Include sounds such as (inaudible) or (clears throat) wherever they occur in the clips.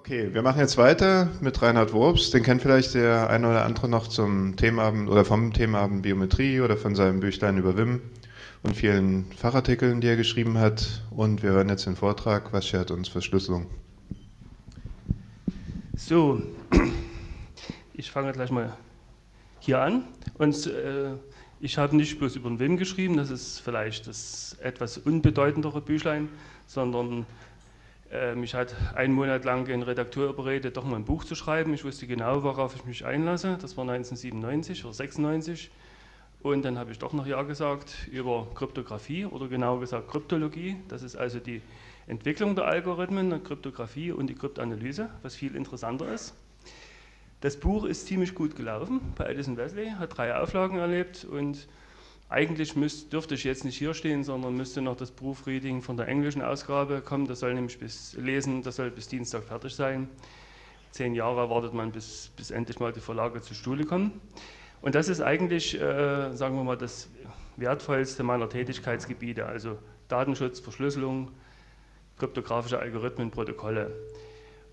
Okay, wir machen jetzt weiter mit Reinhard Wurps. Den kennt vielleicht der eine oder andere noch zum Themenabend oder vom Themenabend Biometrie oder von seinem Büchlein über WIM und vielen Fachartikeln, die er geschrieben hat. Und wir hören jetzt den Vortrag, was schert uns Verschlüsselung? So, (clears throat) ich fange gleich mal hier an. Und äh, ich habe nicht bloß über den WIM geschrieben, das ist vielleicht das etwas unbedeutendere Büchlein, sondern mich hat einen Monat lang ein Redakteur überredet, doch mal ein Buch zu schreiben. Ich wusste genau, worauf ich mich einlasse. Das war 1997 oder 96. Und dann habe ich doch noch Ja gesagt über Kryptographie oder genauer gesagt Kryptologie. Das ist also die Entwicklung der Algorithmen, der Kryptographie und die Kryptanalyse, was viel interessanter ist. Das Buch ist ziemlich gut gelaufen bei Edison Wesley, hat drei Auflagen erlebt und eigentlich müsst, dürfte ich jetzt nicht hier stehen, sondern müsste noch das Proofreading von der englischen Ausgabe kommen. Das soll nämlich bis lesen, das soll bis Dienstag fertig sein. Zehn Jahre wartet man, bis, bis endlich mal die Verlage zur Stuhle kommen. Und das ist eigentlich, äh, sagen wir mal, das wertvollste meiner Tätigkeitsgebiete, also Datenschutz, Verschlüsselung, kryptografische Algorithmen, Protokolle.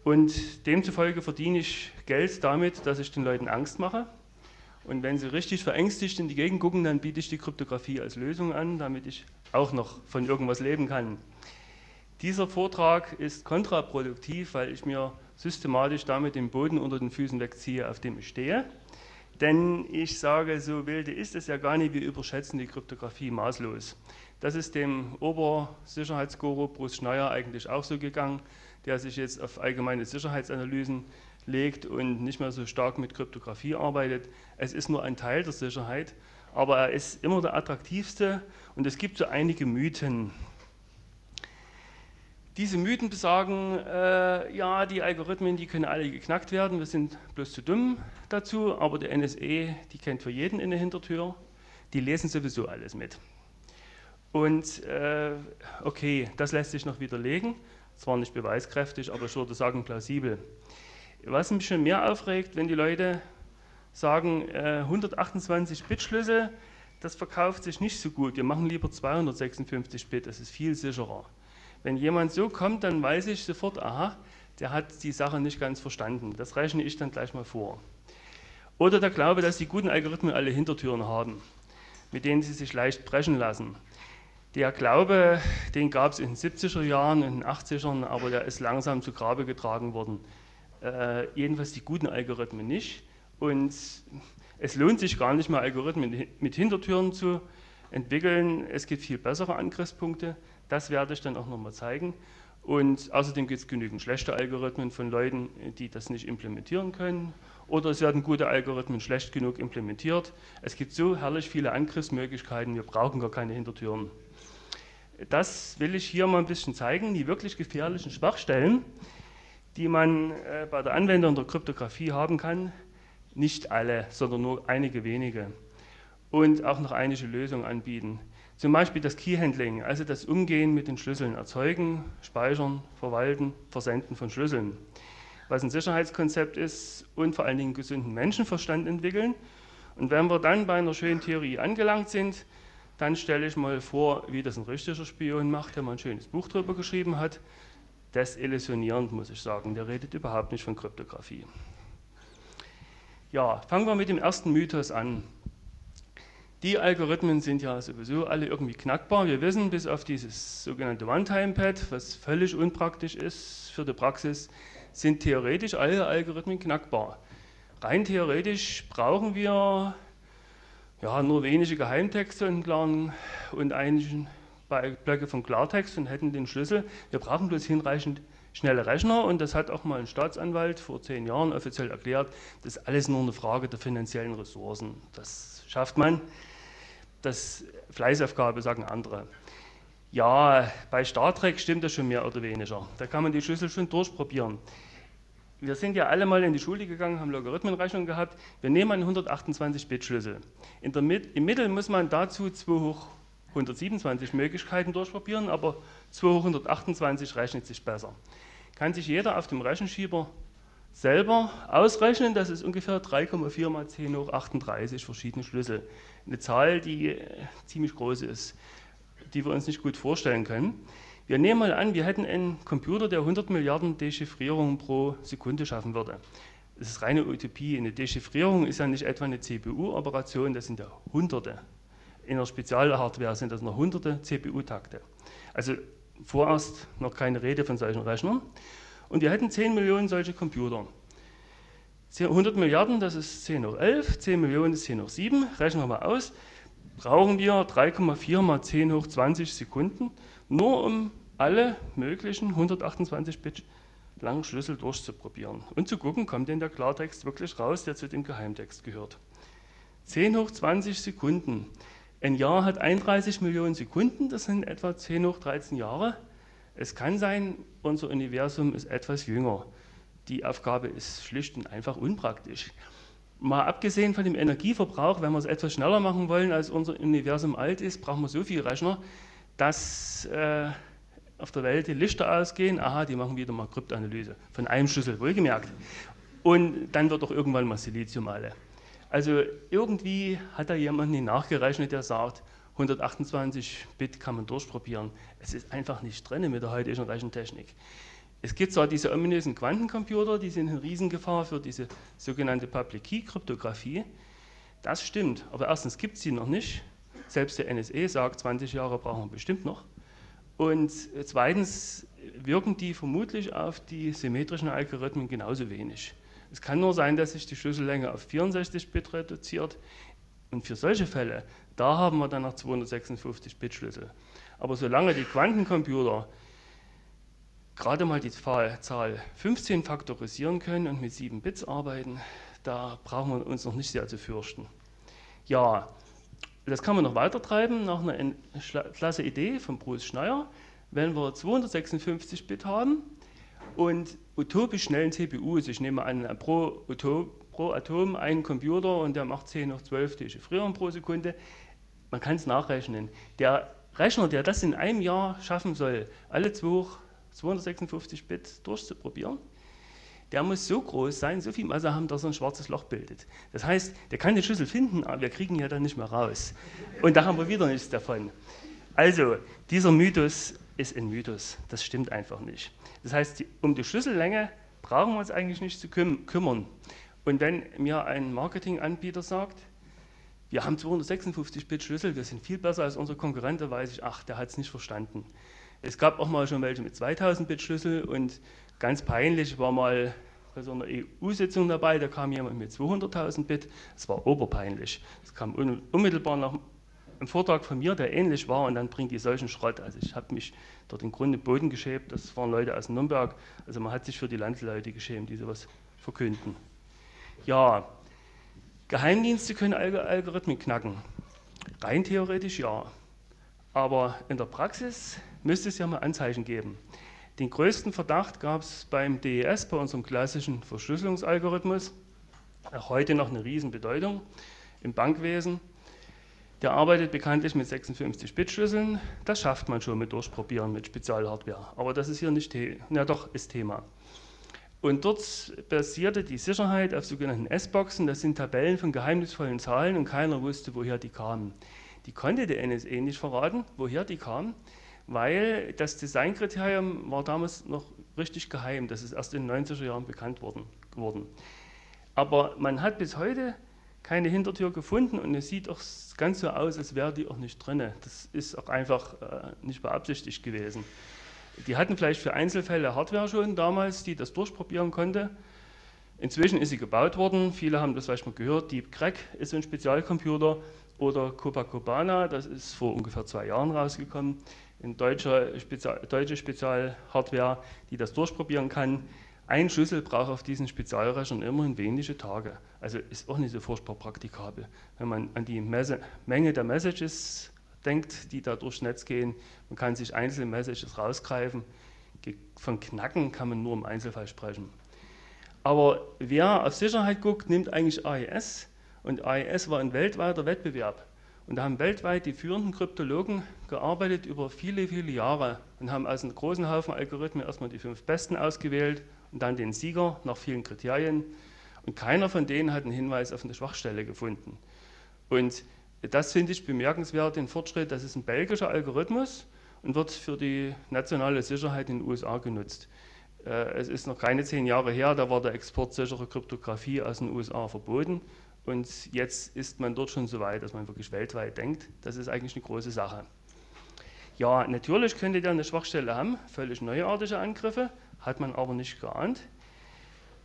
Und demzufolge verdiene ich Geld damit, dass ich den Leuten Angst mache und wenn Sie richtig verängstigt in die Gegend gucken, dann biete ich die Kryptographie als Lösung an, damit ich auch noch von irgendwas leben kann. Dieser Vortrag ist kontraproduktiv, weil ich mir systematisch damit den Boden unter den Füßen wegziehe, auf dem ich stehe. Denn ich sage, so wilde ist es ja gar nicht, wir überschätzen die Kryptographie maßlos. Das ist dem Obersicherheitsguru Bruce Schneier eigentlich auch so gegangen, der sich jetzt auf allgemeine Sicherheitsanalysen legt und nicht mehr so stark mit Kryptographie arbeitet. Es ist nur ein Teil der Sicherheit, aber er ist immer der attraktivste und es gibt so einige Mythen. Diese Mythen besagen, äh, ja, die Algorithmen, die können alle geknackt werden, wir sind bloß zu dumm dazu, aber die NSE, die kennt für jeden in der Hintertür, die lesen sowieso alles mit. Und äh, okay, das lässt sich noch widerlegen, zwar nicht beweiskräftig, aber ich würde sagen plausibel. Was mich schon mehr aufregt, wenn die Leute sagen, äh, 128-Bit-Schlüssel, das verkauft sich nicht so gut, wir machen lieber 256 Bit, das ist viel sicherer. Wenn jemand so kommt, dann weiß ich sofort, aha, der hat die Sache nicht ganz verstanden. Das rechne ich dann gleich mal vor. Oder der Glaube, dass die guten Algorithmen alle Hintertüren haben, mit denen sie sich leicht brechen lassen. Der Glaube, den gab es in den 70er Jahren, in den 80ern, aber der ist langsam zu Grabe getragen worden äh, jedenfalls die guten Algorithmen nicht. Und es lohnt sich gar nicht mehr, Algorithmen mit Hintertüren zu entwickeln. Es gibt viel bessere Angriffspunkte. Das werde ich dann auch nochmal zeigen. Und außerdem gibt es genügend schlechte Algorithmen von Leuten, die das nicht implementieren können. Oder es werden gute Algorithmen schlecht genug implementiert. Es gibt so herrlich viele Angriffsmöglichkeiten, wir brauchen gar keine Hintertüren. Das will ich hier mal ein bisschen zeigen, die wirklich gefährlichen Schwachstellen die man äh, bei der Anwendung der Kryptographie haben kann. Nicht alle, sondern nur einige wenige. Und auch noch einige Lösungen anbieten. Zum Beispiel das Key-Handling, also das Umgehen mit den Schlüsseln, erzeugen, speichern, verwalten, versenden von Schlüsseln. Was ein Sicherheitskonzept ist und vor allen Dingen gesunden Menschenverstand entwickeln. Und wenn wir dann bei einer schönen Theorie angelangt sind, dann stelle ich mal vor, wie das ein richtiger Spion macht, der mal ein schönes Buch darüber geschrieben hat desillusionierend, muss ich sagen. Der redet überhaupt nicht von Kryptographie. Ja, fangen wir mit dem ersten Mythos an. Die Algorithmen sind ja sowieso alle irgendwie knackbar. Wir wissen, bis auf dieses sogenannte One-Time-Pad, was völlig unpraktisch ist für die Praxis, sind theoretisch alle Algorithmen knackbar. Rein theoretisch brauchen wir ja, nur wenige Geheimtexte und, und einen Blöcke von Klartext und hätten den Schlüssel. Wir brauchen bloß hinreichend schnelle Rechner und das hat auch mal ein Staatsanwalt vor zehn Jahren offiziell erklärt. Das ist alles nur eine Frage der finanziellen Ressourcen. Das schafft man. Das Fleißaufgabe sagen andere. Ja, bei Star Trek stimmt das schon mehr oder weniger. Da kann man die Schlüssel schon durchprobieren. Wir sind ja alle mal in die Schule gegangen, haben Logarithmenrechnung gehabt. Wir nehmen einen 128-Bit-Schlüssel. Im Mittel muss man dazu 2 hoch 127 Möglichkeiten durchprobieren, aber 228 rechnet sich besser. Kann sich jeder auf dem Rechenschieber selber ausrechnen, das ist ungefähr 3,4 mal 10 hoch 38 verschiedene Schlüssel. Eine Zahl, die äh, ziemlich groß ist, die wir uns nicht gut vorstellen können. Wir nehmen mal an, wir hätten einen Computer, der 100 Milliarden Dechiffrierungen pro Sekunde schaffen würde. Das ist reine Utopie. Eine Dechiffrierung ist ja nicht etwa eine CPU-Operation, das sind ja Hunderte. In der Spezialhardware sind das noch hunderte CPU-Takte. Also vorerst noch keine Rede von solchen Rechnern. Und wir hätten 10 Millionen solche Computer. 100 Milliarden, das ist 10 hoch 11, 10 Millionen ist 10 hoch 7, rechnen wir mal aus, brauchen wir 3,4 mal 10 hoch 20 Sekunden, nur um alle möglichen 128 Bit langen Schlüssel durchzuprobieren und zu gucken, kommt denn der Klartext wirklich raus, der zu dem Geheimtext gehört. 10 hoch 20 Sekunden. Ein Jahr hat 31 Millionen Sekunden, das sind etwa 10 hoch 13 Jahre. Es kann sein, unser Universum ist etwas jünger. Die Aufgabe ist schlicht und einfach unpraktisch. Mal abgesehen von dem Energieverbrauch, wenn wir es etwas schneller machen wollen, als unser Universum alt ist, brauchen wir so viel Rechner, dass äh, auf der Welt die Lichter ausgehen. Aha, die machen wieder mal Kryptanalyse von einem Schlüssel, wohlgemerkt. Und dann wird doch irgendwann mal Silizium alle. Also irgendwie hat da jemand nicht nachgerechnet, der sagt, 128 Bit kann man durchprobieren. Es ist einfach nicht drin mit der heutigen Rechentechnik. Es gibt zwar diese ominösen Quantencomputer, die sind eine Riesengefahr für diese sogenannte Public Key Kryptographie. Das stimmt, aber erstens gibt es sie noch nicht. Selbst der NSE sagt, 20 Jahre brauchen wir bestimmt noch. Und zweitens wirken die vermutlich auf die symmetrischen Algorithmen genauso wenig. Es kann nur sein, dass sich die Schlüssellänge auf 64 Bit reduziert. Und für solche Fälle, da haben wir dann noch 256 Bit Schlüssel. Aber solange die Quantencomputer gerade mal die Zahl 15 faktorisieren können und mit 7 Bits arbeiten, da brauchen wir uns noch nicht sehr zu fürchten. Ja, das kann man noch weiter treiben nach einer klasse Idee von Bruce Schneier. Wenn wir 256 Bit haben, und utopisch schnellen CPUs, ich nehme an, pro, pro Atom ein Computer und der macht 10 hoch 12 Dechiffrierungen pro Sekunde, man kann es nachrechnen. Der Rechner, der das in einem Jahr schaffen soll, alle 256 Bit durchzuprobieren, der muss so groß sein, so viel Masse haben, dass er ein schwarzes Loch bildet. Das heißt, der kann den Schlüssel finden, aber wir kriegen ihn ja dann nicht mehr raus. Und da haben wir wieder nichts davon. Also, dieser Mythos ist ein Mythos. Das stimmt einfach nicht. Das heißt, um die Schlüssellänge brauchen wir uns eigentlich nicht zu kümmern. Und wenn mir ein Marketinganbieter sagt, wir haben 256-Bit Schlüssel, wir sind viel besser als unsere Konkurrent, da weiß ich, ach, der hat es nicht verstanden. Es gab auch mal schon welche mit 2000-Bit Schlüssel und ganz peinlich war mal bei so einer EU-Sitzung dabei, da kam jemand mit 200.000 Bit, das war oberpeinlich. Das kam unmittelbar nach ein Vortrag von mir, der ähnlich war, und dann bringt die solchen Schrott. Also ich habe mich dort im Grunde Boden geschämt, das waren Leute aus Nürnberg, also man hat sich für die Landleute geschämt, die sowas verkünden. Ja, Geheimdienste können Algorithmen knacken. Rein theoretisch ja. Aber in der Praxis müsste es ja mal Anzeichen geben. Den größten Verdacht gab es beim DES, bei unserem klassischen Verschlüsselungsalgorithmus. Auch heute noch eine Riesenbedeutung im Bankwesen. Der arbeitet bekanntlich mit 56-Bit-Schlüsseln. Das schafft man schon mit Durchprobieren mit Spezialhardware. Aber das ist hier nicht, na doch, ist Thema. Und dort basierte die Sicherheit auf sogenannten S-Boxen. Das sind Tabellen von geheimnisvollen Zahlen und keiner wusste, woher die kamen. Die konnte der NSA nicht verraten, woher die kamen, weil das Designkriterium war damals noch richtig geheim. Das ist erst in den 90er Jahren bekannt worden. Aber man hat bis heute keine Hintertür gefunden und es sieht auch ganz so aus, als wäre die auch nicht drin. Das ist auch einfach äh, nicht beabsichtigt gewesen. Die hatten vielleicht für Einzelfälle Hardware schon damals, die das durchprobieren konnte. Inzwischen ist sie gebaut worden. Viele haben das vielleicht mal gehört. Deep Crack ist so ein Spezialcomputer oder Copacabana, das ist vor ungefähr zwei Jahren rausgekommen. Eine deutsche, Spezial, deutsche Spezialhardware, die das durchprobieren kann. Ein Schlüssel braucht auf diesen Spezialrechnern immerhin wenige Tage. Also ist auch nicht so furchtbar praktikabel. Wenn man an die Messe, Menge der Messages denkt, die da durchs Netz gehen, man kann sich einzelne Messages rausgreifen. Von Knacken kann man nur im Einzelfall sprechen. Aber wer auf Sicherheit guckt, nimmt eigentlich AES. Und AES war ein weltweiter Wettbewerb. Und da haben weltweit die führenden Kryptologen gearbeitet über viele, viele Jahre und haben aus einem großen Haufen Algorithmen erstmal die fünf besten ausgewählt und dann den Sieger nach vielen Kriterien. Und keiner von denen hat einen Hinweis auf eine Schwachstelle gefunden. Und das finde ich bemerkenswert, den Fortschritt. Das ist ein belgischer Algorithmus. und wird für die nationale Sicherheit in den USA genutzt. Äh, es ist noch keine zehn Jahre her, da war der Export sicherer Kryptographie aus den USA verboten. Und jetzt ist man dort schon so weit, dass man wirklich weltweit denkt. Das ist eigentlich eine große Sache. Ja, natürlich könnte der eine Schwachstelle haben, völlig neuartige Angriffe, hat man aber nicht geahnt.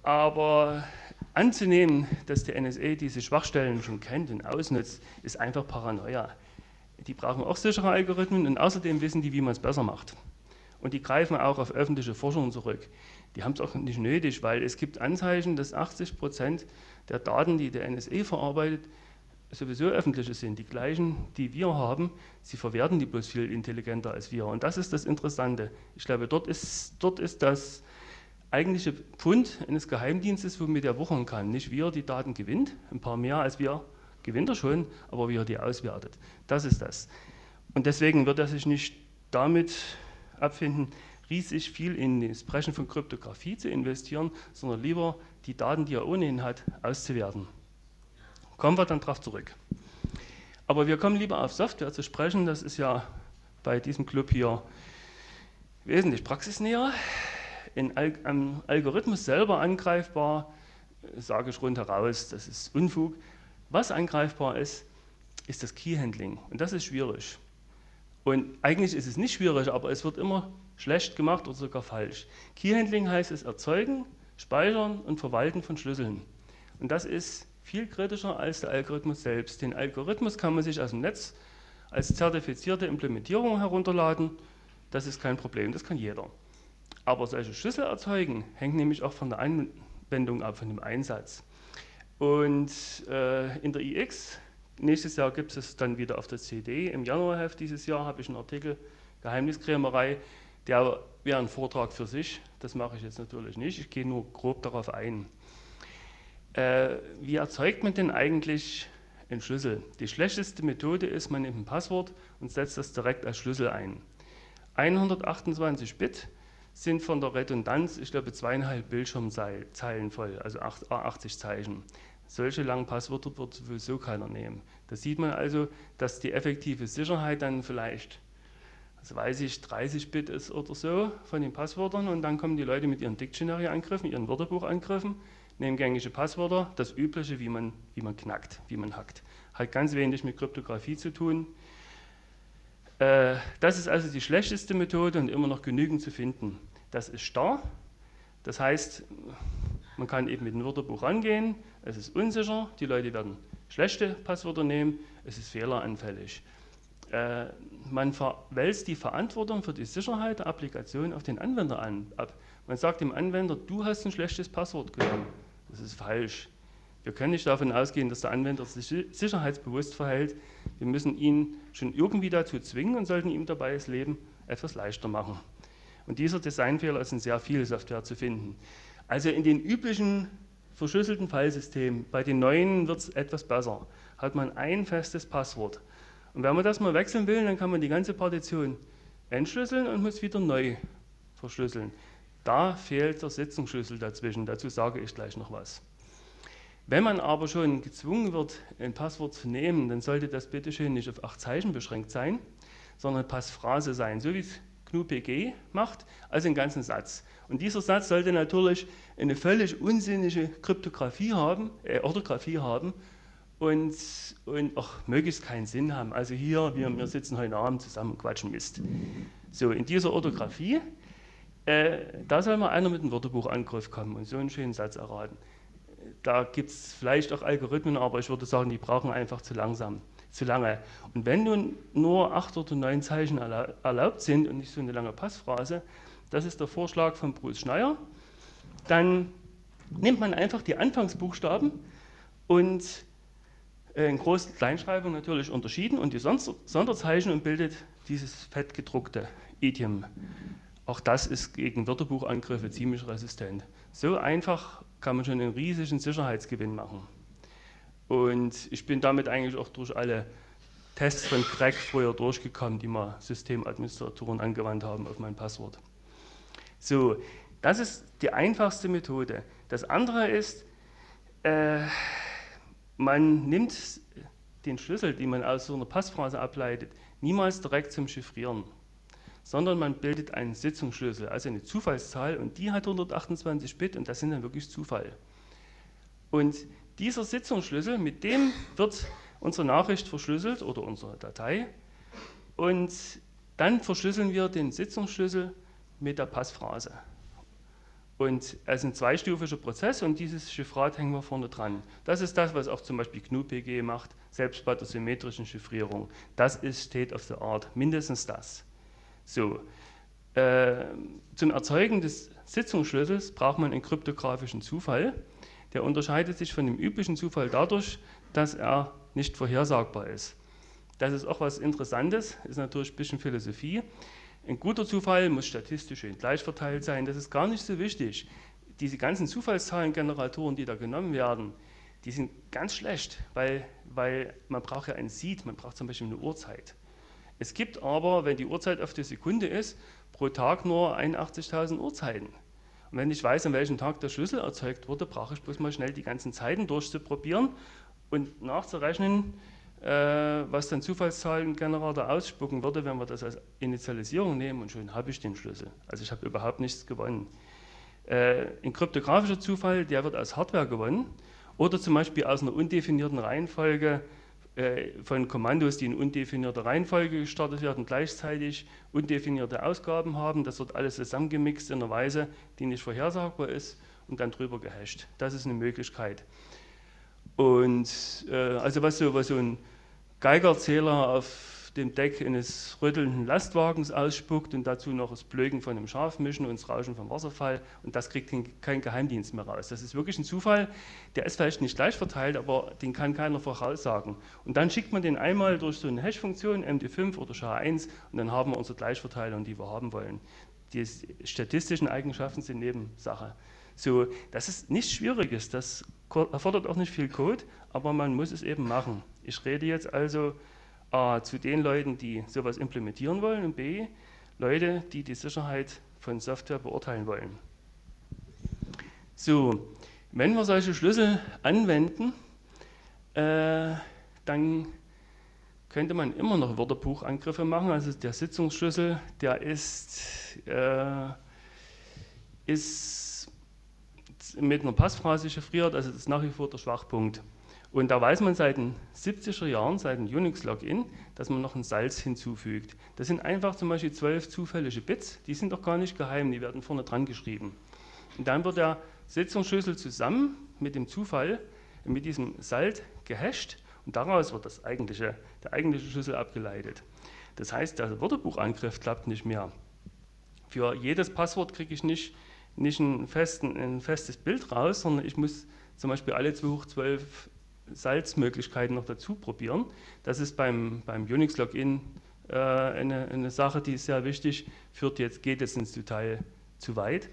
Aber anzunehmen, dass die NSA diese Schwachstellen schon kennt und ausnutzt, ist einfach Paranoia. Die brauchen auch sichere Algorithmen und außerdem wissen die, wie man es besser macht. Und die greifen auch auf öffentliche Forschung zurück. Die haben es auch nicht nötig, weil es gibt Anzeichen, dass 80 Prozent der Daten, die der NSA verarbeitet, sowieso öffentliche sind, die gleichen, die wir haben. Sie verwerten die bloß viel intelligenter als wir. Und das ist das Interessante. Ich glaube, dort ist, dort ist das eigentliche Pfund eines Geheimdienstes, womit er wuchern kann. Nicht wie er die Daten gewinnt, ein paar mehr als wir gewinnt er schon, aber wie er die auswertet. Das ist das. Und deswegen wird er sich nicht damit abfinden, riesig viel in das Brechen von Kryptographie zu investieren, sondern lieber die Daten, die er ohnehin hat, auszuwerten. Kommen wir dann darauf zurück. Aber wir kommen lieber auf Software zu sprechen, das ist ja bei diesem Club hier wesentlich praxisnäher. Ein Algorithmus selber angreifbar, sage ich rundheraus, das ist Unfug. Was angreifbar ist, ist das Key-Handling. Und das ist schwierig. Und eigentlich ist es nicht schwierig, aber es wird immer schlecht gemacht oder sogar falsch. Key-Handling heißt es erzeugen, speichern und verwalten von Schlüsseln. Und das ist viel kritischer als der Algorithmus selbst. Den Algorithmus kann man sich aus dem Netz als zertifizierte Implementierung herunterladen. Das ist kein Problem, das kann jeder. Aber solche Schlüssel erzeugen hängt nämlich auch von der Anwendung ab, von dem Einsatz. Und äh, in der iX, nächstes Jahr gibt es dann wieder auf der CD. Im Januarheft dieses Jahr habe ich einen Artikel, Geheimniskrämerei, der wäre ein Vortrag für sich. Das mache ich jetzt natürlich nicht. Ich gehe nur grob darauf ein. Äh, wie erzeugt man denn eigentlich einen Schlüssel? Die schlechteste Methode ist, man nimmt ein Passwort und setzt das direkt als Schlüssel ein. 128 Bit sind von der Redundanz, ich glaube, zweieinhalb Bildschirmzeilen voll, also 80 Zeichen. Solche langen Passwörter wird sowieso keiner nehmen. Da sieht man also, dass die effektive Sicherheit dann vielleicht, also weiß ich, 30 Bit ist oder so von den Passwörtern und dann kommen die Leute mit ihren Dictionary-Angriffen, ihren Wörterbuchangriffen, nehmen gängige Passwörter, das Übliche, wie man, wie man knackt, wie man hackt. Hat ganz wenig mit Kryptographie zu tun. Äh, das ist also die schlechteste Methode und immer noch genügend zu finden. Das ist starr, das heißt, man kann eben mit dem Wörterbuch rangehen, es ist unsicher, die Leute werden schlechte Passwörter nehmen, es ist fehleranfällig. Äh, man wälzt die Verantwortung für die Sicherheit der Applikation auf den Anwender an, ab. Man sagt dem Anwender, du hast ein schlechtes Passwort genommen. Das ist falsch. Wir können nicht davon ausgehen, dass der Anwender sich sicherheitsbewusst verhält. Wir müssen ihn schon irgendwie dazu zwingen und sollten ihm dabei das Leben etwas leichter machen. Und dieser Designfehler ist in sehr viel Software zu finden. Also in den üblichen verschlüsselten Fallsystemen, bei den neuen wird es etwas besser, hat man ein festes Passwort. Und wenn man das mal wechseln will, dann kann man die ganze Partition entschlüsseln und muss wieder neu verschlüsseln. Da fehlt der Sitzungsschlüssel dazwischen, dazu sage ich gleich noch was. Wenn man aber schon gezwungen wird, ein Passwort zu nehmen, dann sollte das bitte schön nicht auf acht Zeichen beschränkt sein, sondern Passphrase sein, so wie es GNU-PG macht, also einen ganzen Satz. Und dieser Satz sollte natürlich eine völlig unsinnige Kryptographie haben, äh, Orthographie haben und, und auch möglichst keinen Sinn haben. Also hier, wir, wir sitzen heute Abend zusammen und quatschen Mist. So, in dieser Orthographie, äh, da soll mal einer mit einem Wörterbuchangriff kommen und so einen schönen Satz erraten. Da gibt es vielleicht auch Algorithmen, aber ich würde sagen, die brauchen einfach zu langsam zu lange. Und wenn nun nur acht oder neun Zeichen erlaubt sind und nicht so eine lange Passphrase, das ist der Vorschlag von Bruce Schneier, dann nimmt man einfach die Anfangsbuchstaben und äh, in Groß- und Kleinschreibung natürlich unterschieden und die Sonderzeichen und bildet dieses fettgedruckte Idiom. Auch das ist gegen Wörterbuchangriffe ziemlich resistent. So einfach kann man schon einen riesigen Sicherheitsgewinn machen. Und ich bin damit eigentlich auch durch alle Tests von Crack früher durchgekommen, die mal Systemadministratoren angewandt haben auf mein Passwort. So, das ist die einfachste Methode. Das andere ist, äh, man nimmt den Schlüssel, den man aus so einer Passphrase ableitet, niemals direkt zum Chiffrieren, sondern man bildet einen Sitzungsschlüssel, also eine Zufallszahl und die hat 128 Bit und das sind dann wirklich Zufall. Und dieser Sitzungsschlüssel, mit dem wird unsere Nachricht verschlüsselt oder unsere Datei und dann verschlüsseln wir den Sitzungsschlüssel mit der Passphrase. Und es ist ein zweistufiger Prozess und dieses Chiffrat hängen wir vorne dran. Das ist das, was auch zum Beispiel GNU-PG macht, selbst bei der symmetrischen Chiffrierung. Das ist State of the Art, mindestens das. So, äh, zum Erzeugen des Sitzungsschlüssels braucht man einen kryptografischen Zufall. Der unterscheidet sich von dem üblichen Zufall dadurch, dass er nicht vorhersagbar ist. Das ist auch was Interessantes, ist natürlich ein bisschen Philosophie. Ein guter Zufall muss statistisch schön gleich verteilt sein, das ist gar nicht so wichtig. Diese ganzen Zufallszahlengeneratoren, die da genommen werden, die sind ganz schlecht, weil, weil man braucht ja ein Seed, man braucht zum Beispiel eine Uhrzeit. Es gibt aber, wenn die Uhrzeit auf die Sekunde ist, pro Tag nur 81.000 Uhrzeiten. Und wenn ich weiß, an welchem Tag der Schlüssel erzeugt wurde, brauche ich bloß mal schnell die ganzen Zeiten durchzuprobieren und nachzurechnen, äh, was dann Zufallszahlengenerator ausspucken würde, wenn wir das als Initialisierung nehmen und schon habe ich den Schlüssel. Also ich habe überhaupt nichts gewonnen. Äh, ein kryptografischer Zufall, der wird aus Hardware gewonnen oder zum Beispiel aus einer undefinierten Reihenfolge von Kommandos, die in undefinierter Reihenfolge gestartet werden, gleichzeitig undefinierte Ausgaben haben. Das wird alles zusammengemixt in einer Weise, die nicht vorhersagbar ist und dann drüber gehasht. Das ist eine Möglichkeit. Und äh, also was so, was so ein Geigerzähler auf dem Deck eines rüttelnden Lastwagens ausspuckt und dazu noch das Blöken von einem Schaf mischen und das Rauschen vom Wasserfall und das kriegt kein Geheimdienst mehr raus. Das ist wirklich ein Zufall, der ist vielleicht nicht gleich verteilt, aber den kann keiner voraussagen. Und dann schickt man den einmal durch so eine Hash-Funktion, MD5 oder SHA-1 und dann haben wir unsere Gleichverteilung, die wir haben wollen. Die statistischen Eigenschaften sind Nebensache. So, das ist nichts Schwieriges, das erfordert auch nicht viel Code, aber man muss es eben machen. Ich rede jetzt also A, zu den Leuten, die sowas implementieren wollen und B, Leute, die die Sicherheit von Software beurteilen wollen. So, wenn wir solche Schlüssel anwenden, äh, dann könnte man immer noch Wörterbuchangriffe machen. Also der Sitzungsschlüssel, der ist, äh, ist mit einer Passphrase chiffriert, also das ist nach wie vor der Schwachpunkt. Und da weiß man seit den 70er Jahren, seit dem Unix-Login, dass man noch ein Salz hinzufügt. Das sind einfach zum Beispiel zwölf zufällige Bits, die sind doch gar nicht geheim, die werden vorne dran geschrieben. Und dann wird der Sitzungsschlüssel zusammen mit dem Zufall, mit diesem Salt gehasht und daraus wird das eigentliche, der eigentliche Schlüssel abgeleitet. Das heißt, der Wörterbuchangriff klappt nicht mehr. Für jedes Passwort kriege ich nicht, nicht ein, festen, ein festes Bild raus, sondern ich muss zum Beispiel alle 2 hoch 12 Salzmöglichkeiten noch dazu probieren. Das ist beim, beim Unix-Login äh, eine, eine, Sache, die ist sehr wichtig, führt jetzt, geht jetzt ins Detail zu weit.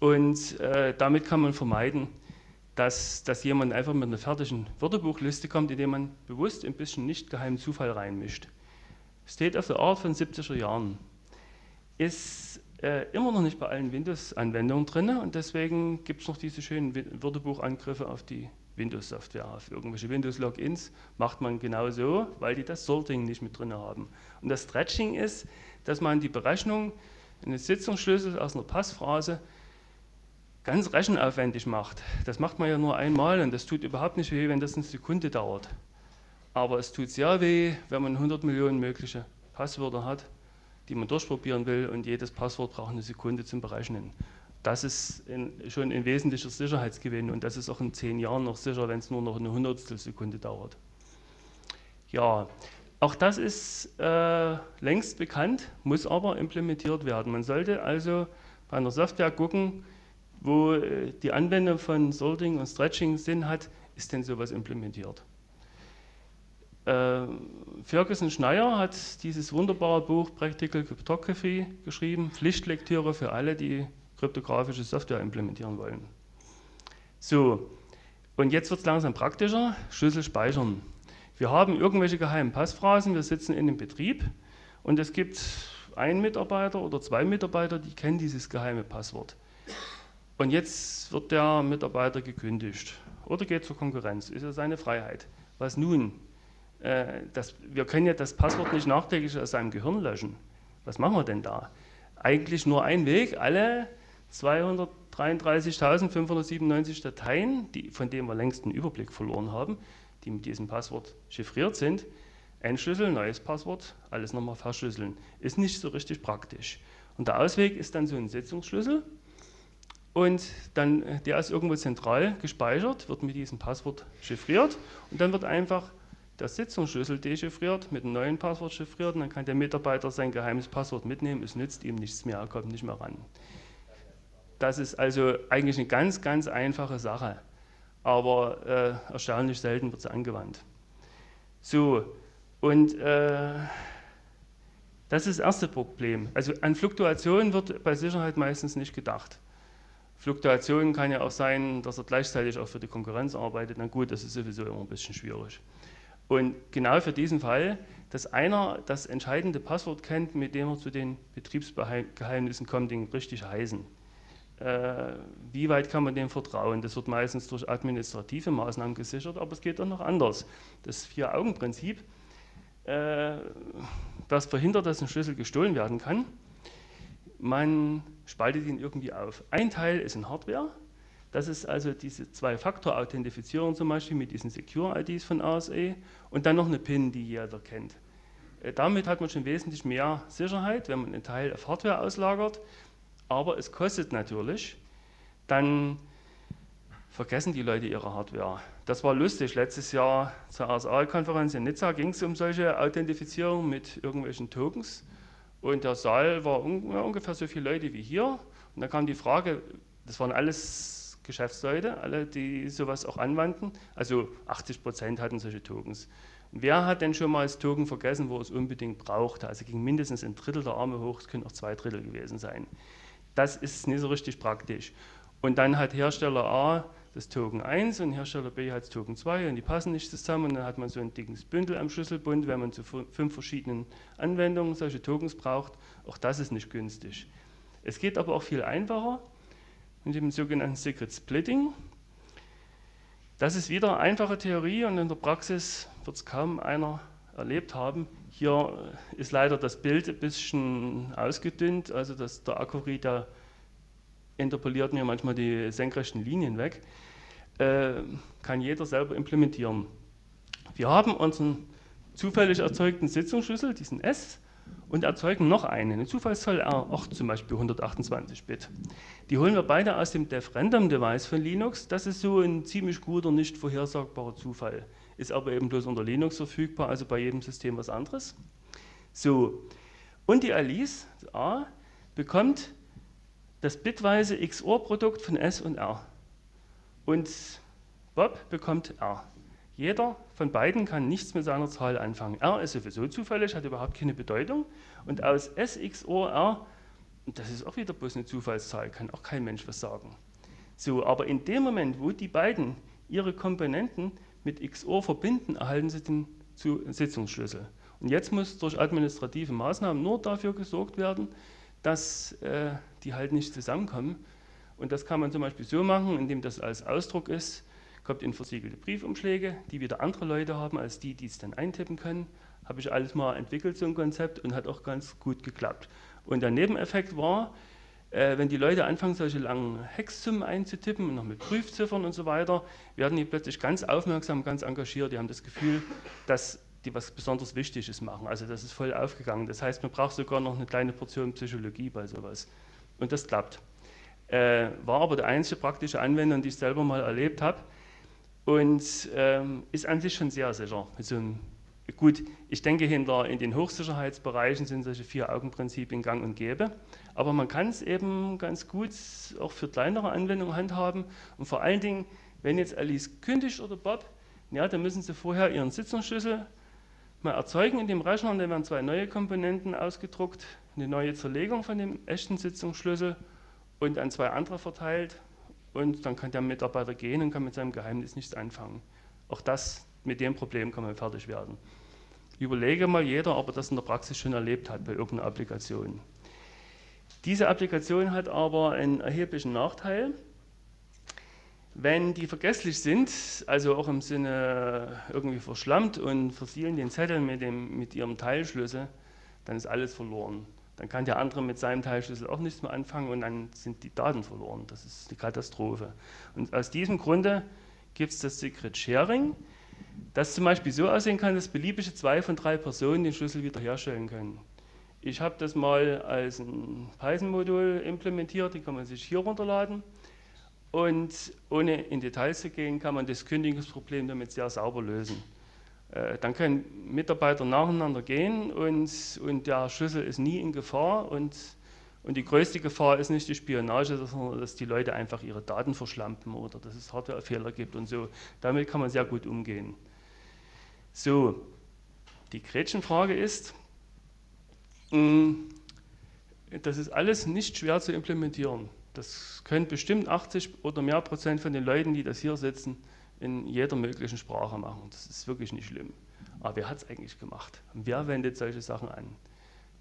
Und äh, damit kann man vermeiden, dass, dass jemand einfach mit einer fertigen Wörterbuchliste kommt, indem man bewusst ein bisschen nicht geheimen Zufall reinmischt. State of the Art von 70er Jahren ist äh, immer noch nicht bei allen Windows-Anwendungen drin und deswegen gibt es noch diese schönen Wörterbuchangriffe auf die Windows-Software auf irgendwelche Windows-Logins, macht man genau so, weil die das Sorting nicht mit drin haben. Und das Stretching ist, dass man die Berechnung eines Sitzungsschlüssels aus einer Passphrase ganz rechenaufwendig macht. Das macht man ja nur einmal und das tut überhaupt nicht weh, wenn das eine Sekunde dauert. Aber es tut sehr weh, wenn man 100 Millionen mögliche Passwörter hat, die man durchprobieren will und jedes Passwort braucht eine Sekunde zum Berechnen das ist ein, schon ein wesentlicher Sicherheitsgewinn und das ist auch in zehn Jahren noch sicher, wenn es nur noch eine Hundertstel Sekunde dauert. Ja, auch das ist äh, längst bekannt, muss aber implementiert werden. Man sollte also bei einer Software gucken, wo äh, die Anwendung von Sorting und Stretching Sinn hat, ist denn sowas implementiert. Äh, Ferguson Schneier hat dieses wunderbare Buch Practical Cryptography geschrieben, Pflichtlektüre für alle, die kryptografische Software implementieren wollen. So, und jetzt wird es langsam praktischer, Schlüssel speichern. Wir haben irgendwelche geheimen Passphrasen, wir sitzen in einem Betrieb und es gibt einen Mitarbeiter oder zwei Mitarbeiter, die kennen dieses geheime Passwort. Und jetzt wird der Mitarbeiter gekündigt oder geht zur Konkurrenz, ist ja seine Freiheit. Was nun? Äh, das, wir können ja das Passwort nicht nachträglich aus seinem Gehirn löschen. Was machen wir denn da? Eigentlich nur ein Weg, alle 233.597 Dateien, die, von denen wir längst einen Überblick verloren haben, die mit diesem Passwort chiffriert sind, entschlüsseln, neues Passwort, alles nochmal verschlüsseln. Ist nicht so richtig praktisch. Und der Ausweg ist dann so ein Sitzungsschlüssel. Und dann, der ist irgendwo zentral gespeichert, wird mit diesem Passwort chiffriert und dann wird einfach der Sitzungsschlüssel dechiffriert, mit einem neuen Passwort chiffriert und dann kann der Mitarbeiter sein geheimes Passwort mitnehmen, es nützt ihm nichts mehr, er kommt nicht mehr ran. Das ist also eigentlich eine ganz, ganz einfache Sache, aber äh, erstaunlich selten wird sie angewandt. So, und äh, das ist das erste Problem. Also an Fluktuationen wird bei Sicherheit meistens nicht gedacht. Fluktuationen kann ja auch sein, dass er gleichzeitig auch für die Konkurrenz arbeitet. Na gut, das ist sowieso immer ein bisschen schwierig. Und genau für diesen Fall, dass einer das entscheidende Passwort kennt, mit dem er zu den Betriebsgeheimnissen kommt, den richtig heißen. Äh, wie weit kann man dem vertrauen? Das wird meistens durch administrative Maßnahmen gesichert, aber es geht auch noch anders. Das Vier-Augen-Prinzip äh, das verhindert, dass ein Schlüssel gestohlen werden kann. Man spaltet ihn irgendwie auf. Ein Teil ist in Hardware, das ist also diese Zwei-Faktor-Authentifizierung zum Beispiel mit diesen Secure-IDs von ASA und dann noch eine PIN, die jeder kennt. Äh, damit hat man schon wesentlich mehr Sicherheit, wenn man einen Teil auf Hardware auslagert, aber es kostet natürlich. Dann vergessen die Leute ihre Hardware. Das war lustig. Letztes Jahr zur ASA-Konferenz in Nizza ging es um solche Authentifizierung mit irgendwelchen Tokens. Und der Saal war un ungefähr so viele Leute wie hier. Und da kam die Frage, das waren alles Geschäftsleute, alle, die sowas auch anwandten. Also 80 Prozent hatten solche Tokens. Wer hat denn schon mal das Token vergessen, wo es unbedingt brauchte? Also ging mindestens ein Drittel der Arme hoch, es können auch zwei Drittel gewesen sein. Das ist nicht so richtig praktisch. Und dann hat Hersteller A das Token 1 und Hersteller B hat das Token 2 und die passen nicht zusammen und dann hat man so ein dickes Bündel am Schlüsselbund, wenn man zu fünf verschiedenen Anwendungen solche Tokens braucht. Auch das ist nicht günstig. Es geht aber auch viel einfacher mit dem sogenannten Secret Splitting. Das ist wieder einfache Theorie und in der Praxis wird es kaum einer erlebt haben. Hier ist leider das Bild ein bisschen ausgedünnt, also dass der Akkurit da interpoliert mir manchmal die senkrechten Linien weg, äh, kann jeder selber implementieren. Wir haben unseren zufällig erzeugten Sitzungsschlüssel, diesen S, und erzeugen noch einen, eine Zufallszahl R, auch zum Beispiel 128 Bit. Die holen wir beide aus dem Dev Random Device von Linux. Das ist so ein ziemlich guter, nicht vorhersagbarer Zufall. Ist aber eben bloß unter Linux verfügbar, also bei jedem System was anderes. So, und die Alice, A, bekommt das bitweise XOR-Produkt von S und R. Und Bob bekommt R. Jeder von beiden kann nichts mit seiner Zahl anfangen. R ist sowieso zufällig, hat überhaupt keine Bedeutung. Und aus S XOR R, das ist auch wieder bloß eine Zufallszahl, kann auch kein Mensch was sagen. So, aber in dem Moment, wo die beiden ihre Komponenten mit XOR verbinden, erhalten sie den Sitzungsschlüssel. Und jetzt muss durch administrative Maßnahmen nur dafür gesorgt werden, dass äh, die halt nicht zusammenkommen. Und das kann man zum Beispiel so machen, indem das als Ausdruck ist, kommt in versiegelte Briefumschläge, die wieder andere Leute haben als die, die es dann eintippen können. Habe ich alles mal entwickelt, so ein Konzept, und hat auch ganz gut geklappt. Und der Nebeneffekt war, äh, wenn die Leute anfangen, solche langen Hexsummen einzutippen und noch mit Prüfziffern und so weiter, werden die plötzlich ganz aufmerksam, ganz engagiert. Die haben das Gefühl, dass die was besonders Wichtiges machen. Also das ist voll aufgegangen. Das heißt, man braucht sogar noch eine kleine Portion Psychologie bei sowas. Und das klappt. Äh, war aber die einzige praktische Anwendung, die ich selber mal erlebt habe. Und ähm, ist an sich schon sehr sicher. Also, gut, ich denke, hinter, in den Hochsicherheitsbereichen sind solche Vier-Augen-Prinzipien gang und gäbe. Aber man kann es eben ganz gut auch für kleinere Anwendungen handhaben. Und vor allen Dingen, wenn jetzt Alice kündigt oder Bob, ja, dann müssen sie vorher ihren Sitzungsschlüssel mal erzeugen in dem Rechner und dann werden zwei neue Komponenten ausgedruckt, eine neue Zerlegung von dem echten Sitzungsschlüssel und an zwei andere verteilt und dann kann der Mitarbeiter gehen und kann mit seinem Geheimnis nichts anfangen. Auch das, mit dem Problem kann man fertig werden. Überlege mal jeder, ob er das in der Praxis schon erlebt hat bei irgendeiner Applikation. Diese Applikation hat aber einen erheblichen Nachteil. Wenn die vergesslich sind, also auch im Sinne irgendwie verschlammt und versielen den Zettel mit, dem, mit ihrem Teilschlüssel, dann ist alles verloren. Dann kann der andere mit seinem Teilschlüssel auch nichts mehr anfangen und dann sind die Daten verloren. Das ist eine Katastrophe. Und aus diesem Grunde gibt es das Secret Sharing, das zum Beispiel so aussehen kann, dass beliebige zwei von drei Personen den Schlüssel wiederherstellen können. Ich habe das mal als ein Python-Modul implementiert, die kann man sich hier runterladen. Und ohne in Details zu gehen, kann man das Kündigungsproblem damit sehr sauber lösen. Äh, dann können Mitarbeiter nacheinander gehen und, und der Schlüssel ist nie in Gefahr. Und, und die größte Gefahr ist nicht die Spionage, sondern dass die Leute einfach ihre Daten verschlampen oder dass es Hardwarefehler gibt und so. Damit kann man sehr gut umgehen. So, die Gretchenfrage ist, das ist alles nicht schwer zu implementieren. Das können bestimmt 80 oder mehr Prozent von den Leuten, die das hier sitzen, in jeder möglichen Sprache machen. Das ist wirklich nicht schlimm. Aber wer hat es eigentlich gemacht? wer wendet solche Sachen an?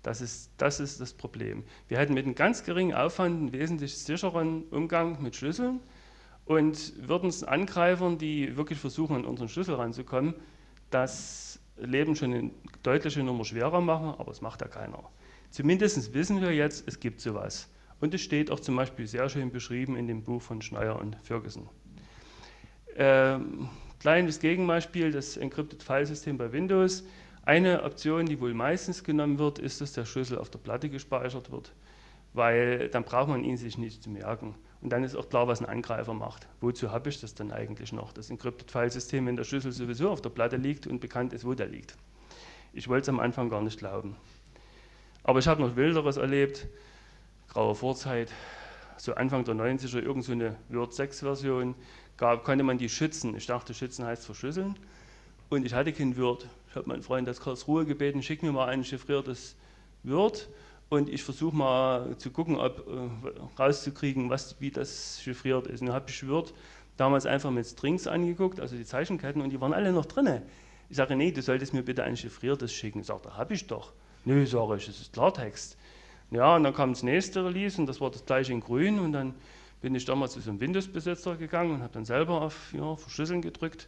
Das ist, das ist das Problem. Wir hätten mit einem ganz geringen Aufwand einen wesentlich sicheren Umgang mit Schlüsseln und würden es Angreifern, die wirklich versuchen, an unseren Schlüssel ranzukommen, das Leben schon eine deutliche Nummer schwerer machen, aber das macht ja keiner. Zumindest wissen wir jetzt, es gibt sowas. Und es steht auch zum Beispiel sehr schön beschrieben in dem Buch von Schneier und Ferguson. Ähm, kleines Gegenbeispiel, das Encrypted File System bei Windows. Eine Option, die wohl meistens genommen wird, ist, dass der Schlüssel auf der Platte gespeichert wird, weil dann braucht man ihn sich nicht zu merken. Und dann ist auch klar, was ein Angreifer macht. Wozu habe ich das dann eigentlich noch? Das Encrypted File System, wenn der Schlüssel sowieso auf der Platte liegt und bekannt ist, wo der liegt. Ich wollte es am Anfang gar nicht glauben. Aber ich habe noch Wilderes erlebt graue Vorzeit, so Anfang der 90er, irgendeine so Word 6 Version, gab, konnte man die schützen. Ich dachte, schützen heißt verschlüsseln. Und ich hatte kein Word. Ich habe meinen Freund aus Karlsruhe gebeten, schick mir mal ein chiffriertes Word und ich versuche mal zu gucken, ob äh, rauszukriegen, was, wie das chiffriert ist. Und dann habe ich Word damals einfach mit Strings angeguckt, also die Zeichenketten, und die waren alle noch drin. Ich sage, nee, du solltest mir bitte ein chiffriertes schicken. Ich sage, da habe ich doch. Nö, sage ich, das ist Klartext. Ja, und dann kam das nächste Release und das war das gleiche in grün und dann bin ich damals zu so einem Windows-Besitzer gegangen und habe dann selber auf ja, Verschlüsseln gedrückt.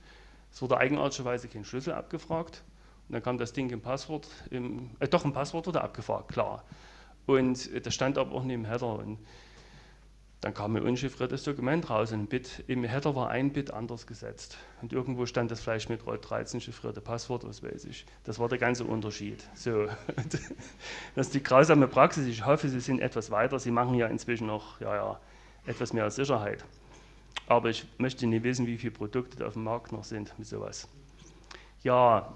Es wurde eigenartigerweise kein Schlüssel abgefragt. Und dann kam das Ding im Passwort, im, äh, doch ein Passwort wurde abgefragt, klar. Und äh, das stand aber auch nicht im Header. Und dann kam ein unchiffriertes Dokument raus und Bit, im Header war ein Bit anders gesetzt. Und irgendwo stand das vielleicht mit Rot 13 chiffrierte Passwort, was weiß ich. Das war der ganze Unterschied. So. (laughs) Das ist die grausame Praxis. Ich hoffe, Sie sind etwas weiter. Sie machen ja inzwischen noch ja, ja, etwas mehr Sicherheit. Aber ich möchte nicht wissen, wie viele Produkte da auf dem Markt noch sind mit sowas. Ja,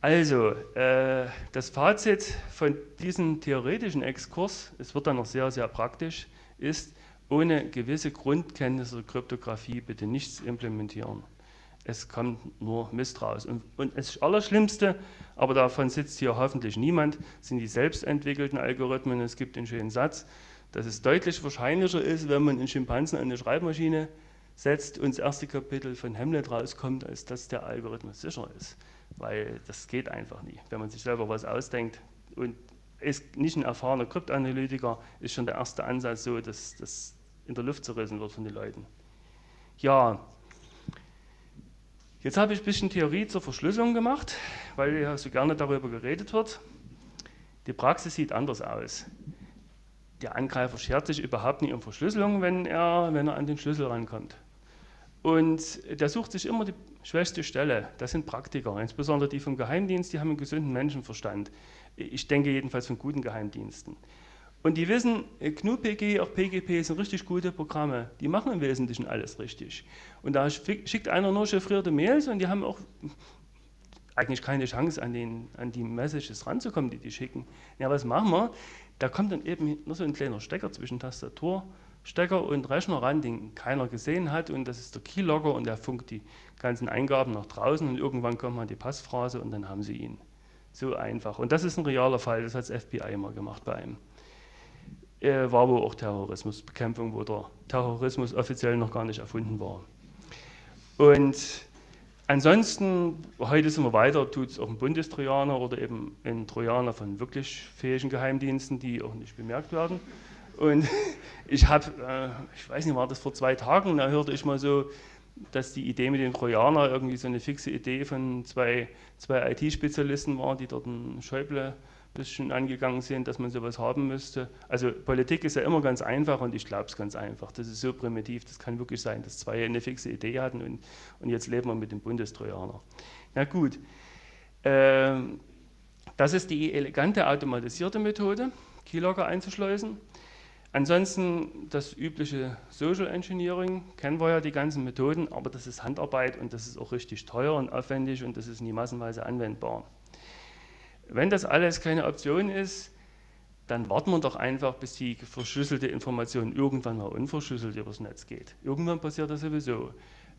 also, äh, das Fazit von diesem theoretischen Exkurs, es wird dann noch sehr, sehr praktisch, ist, ohne gewisse Grundkenntnisse der Kryptographie bitte nichts implementieren. Es kommt nur Mist raus. Und, und das Allerschlimmste, aber davon sitzt hier hoffentlich niemand, sind die selbstentwickelten Algorithmen. Es gibt einen schönen Satz, dass es deutlich wahrscheinlicher ist, wenn man einen Schimpansen an eine Schreibmaschine setzt und das erste Kapitel von Hamlet rauskommt, als dass der Algorithmus sicher ist. Weil das geht einfach nie. Wenn man sich selber was ausdenkt und ist nicht ein erfahrener Kryptanalytiker, ist schon der erste Ansatz so, dass das in der Luft zerrissen wird von den Leuten. Ja, jetzt habe ich ein bisschen Theorie zur Verschlüsselung gemacht, weil ja so gerne darüber geredet wird. Die Praxis sieht anders aus. Der Angreifer schert sich überhaupt nicht um Verschlüsselung, wenn er, wenn er an den Schlüssel rankommt. Und der sucht sich immer die schwächste Stelle. Das sind Praktiker, insbesondere die vom Geheimdienst, die haben einen gesunden Menschenverstand. Ich denke jedenfalls von guten Geheimdiensten. Und die wissen, GNU-PG, auch PGP sind richtig gute Programme. Die machen im Wesentlichen alles richtig. Und da schickt einer nur chiffrierte Mails und die haben auch eigentlich keine Chance, an, den, an die Messages ranzukommen, die die schicken. Ja, was machen wir? Da kommt dann eben nur so ein kleiner Stecker zwischen und Rechner ran, den keiner gesehen hat. Und das ist der Keylogger und der funkt die ganzen Eingaben nach draußen und irgendwann kommt man die Passphrase und dann haben sie ihn. So einfach. Und das ist ein realer Fall, das hat das FBI immer gemacht bei einem äh, war wohl auch Terrorismusbekämpfung, wo der Terrorismus offiziell noch gar nicht erfunden war. Und ansonsten, heute sind wir weiter, tut es auch ein Bundestrojaner oder eben ein Trojaner von wirklich fähigen Geheimdiensten, die auch nicht bemerkt werden. Und (laughs) ich habe, äh, ich weiß nicht, war das vor zwei Tagen, da hörte ich mal so, dass die Idee mit dem Trojaner irgendwie so eine fixe Idee von zwei, zwei IT-Spezialisten war, die dort einen Schäuble bisschen angegangen sind, dass man sowas haben müsste. Also Politik ist ja immer ganz einfach und ich glaube es ganz einfach. Das ist so primitiv, das kann wirklich sein, dass zwei eine fixe Idee hatten und, und jetzt leben wir mit dem Bundestrojaner. Na gut, ähm, das ist die elegante automatisierte Methode, Keylogger einzuschleusen. Ansonsten das übliche Social Engineering, kennen wir ja die ganzen Methoden, aber das ist Handarbeit und das ist auch richtig teuer und aufwendig und das ist nie massenweise anwendbar. Wenn das alles keine Option ist, dann warten wir doch einfach, bis die verschlüsselte Information irgendwann mal unverschlüsselt übers Netz geht. Irgendwann passiert das sowieso.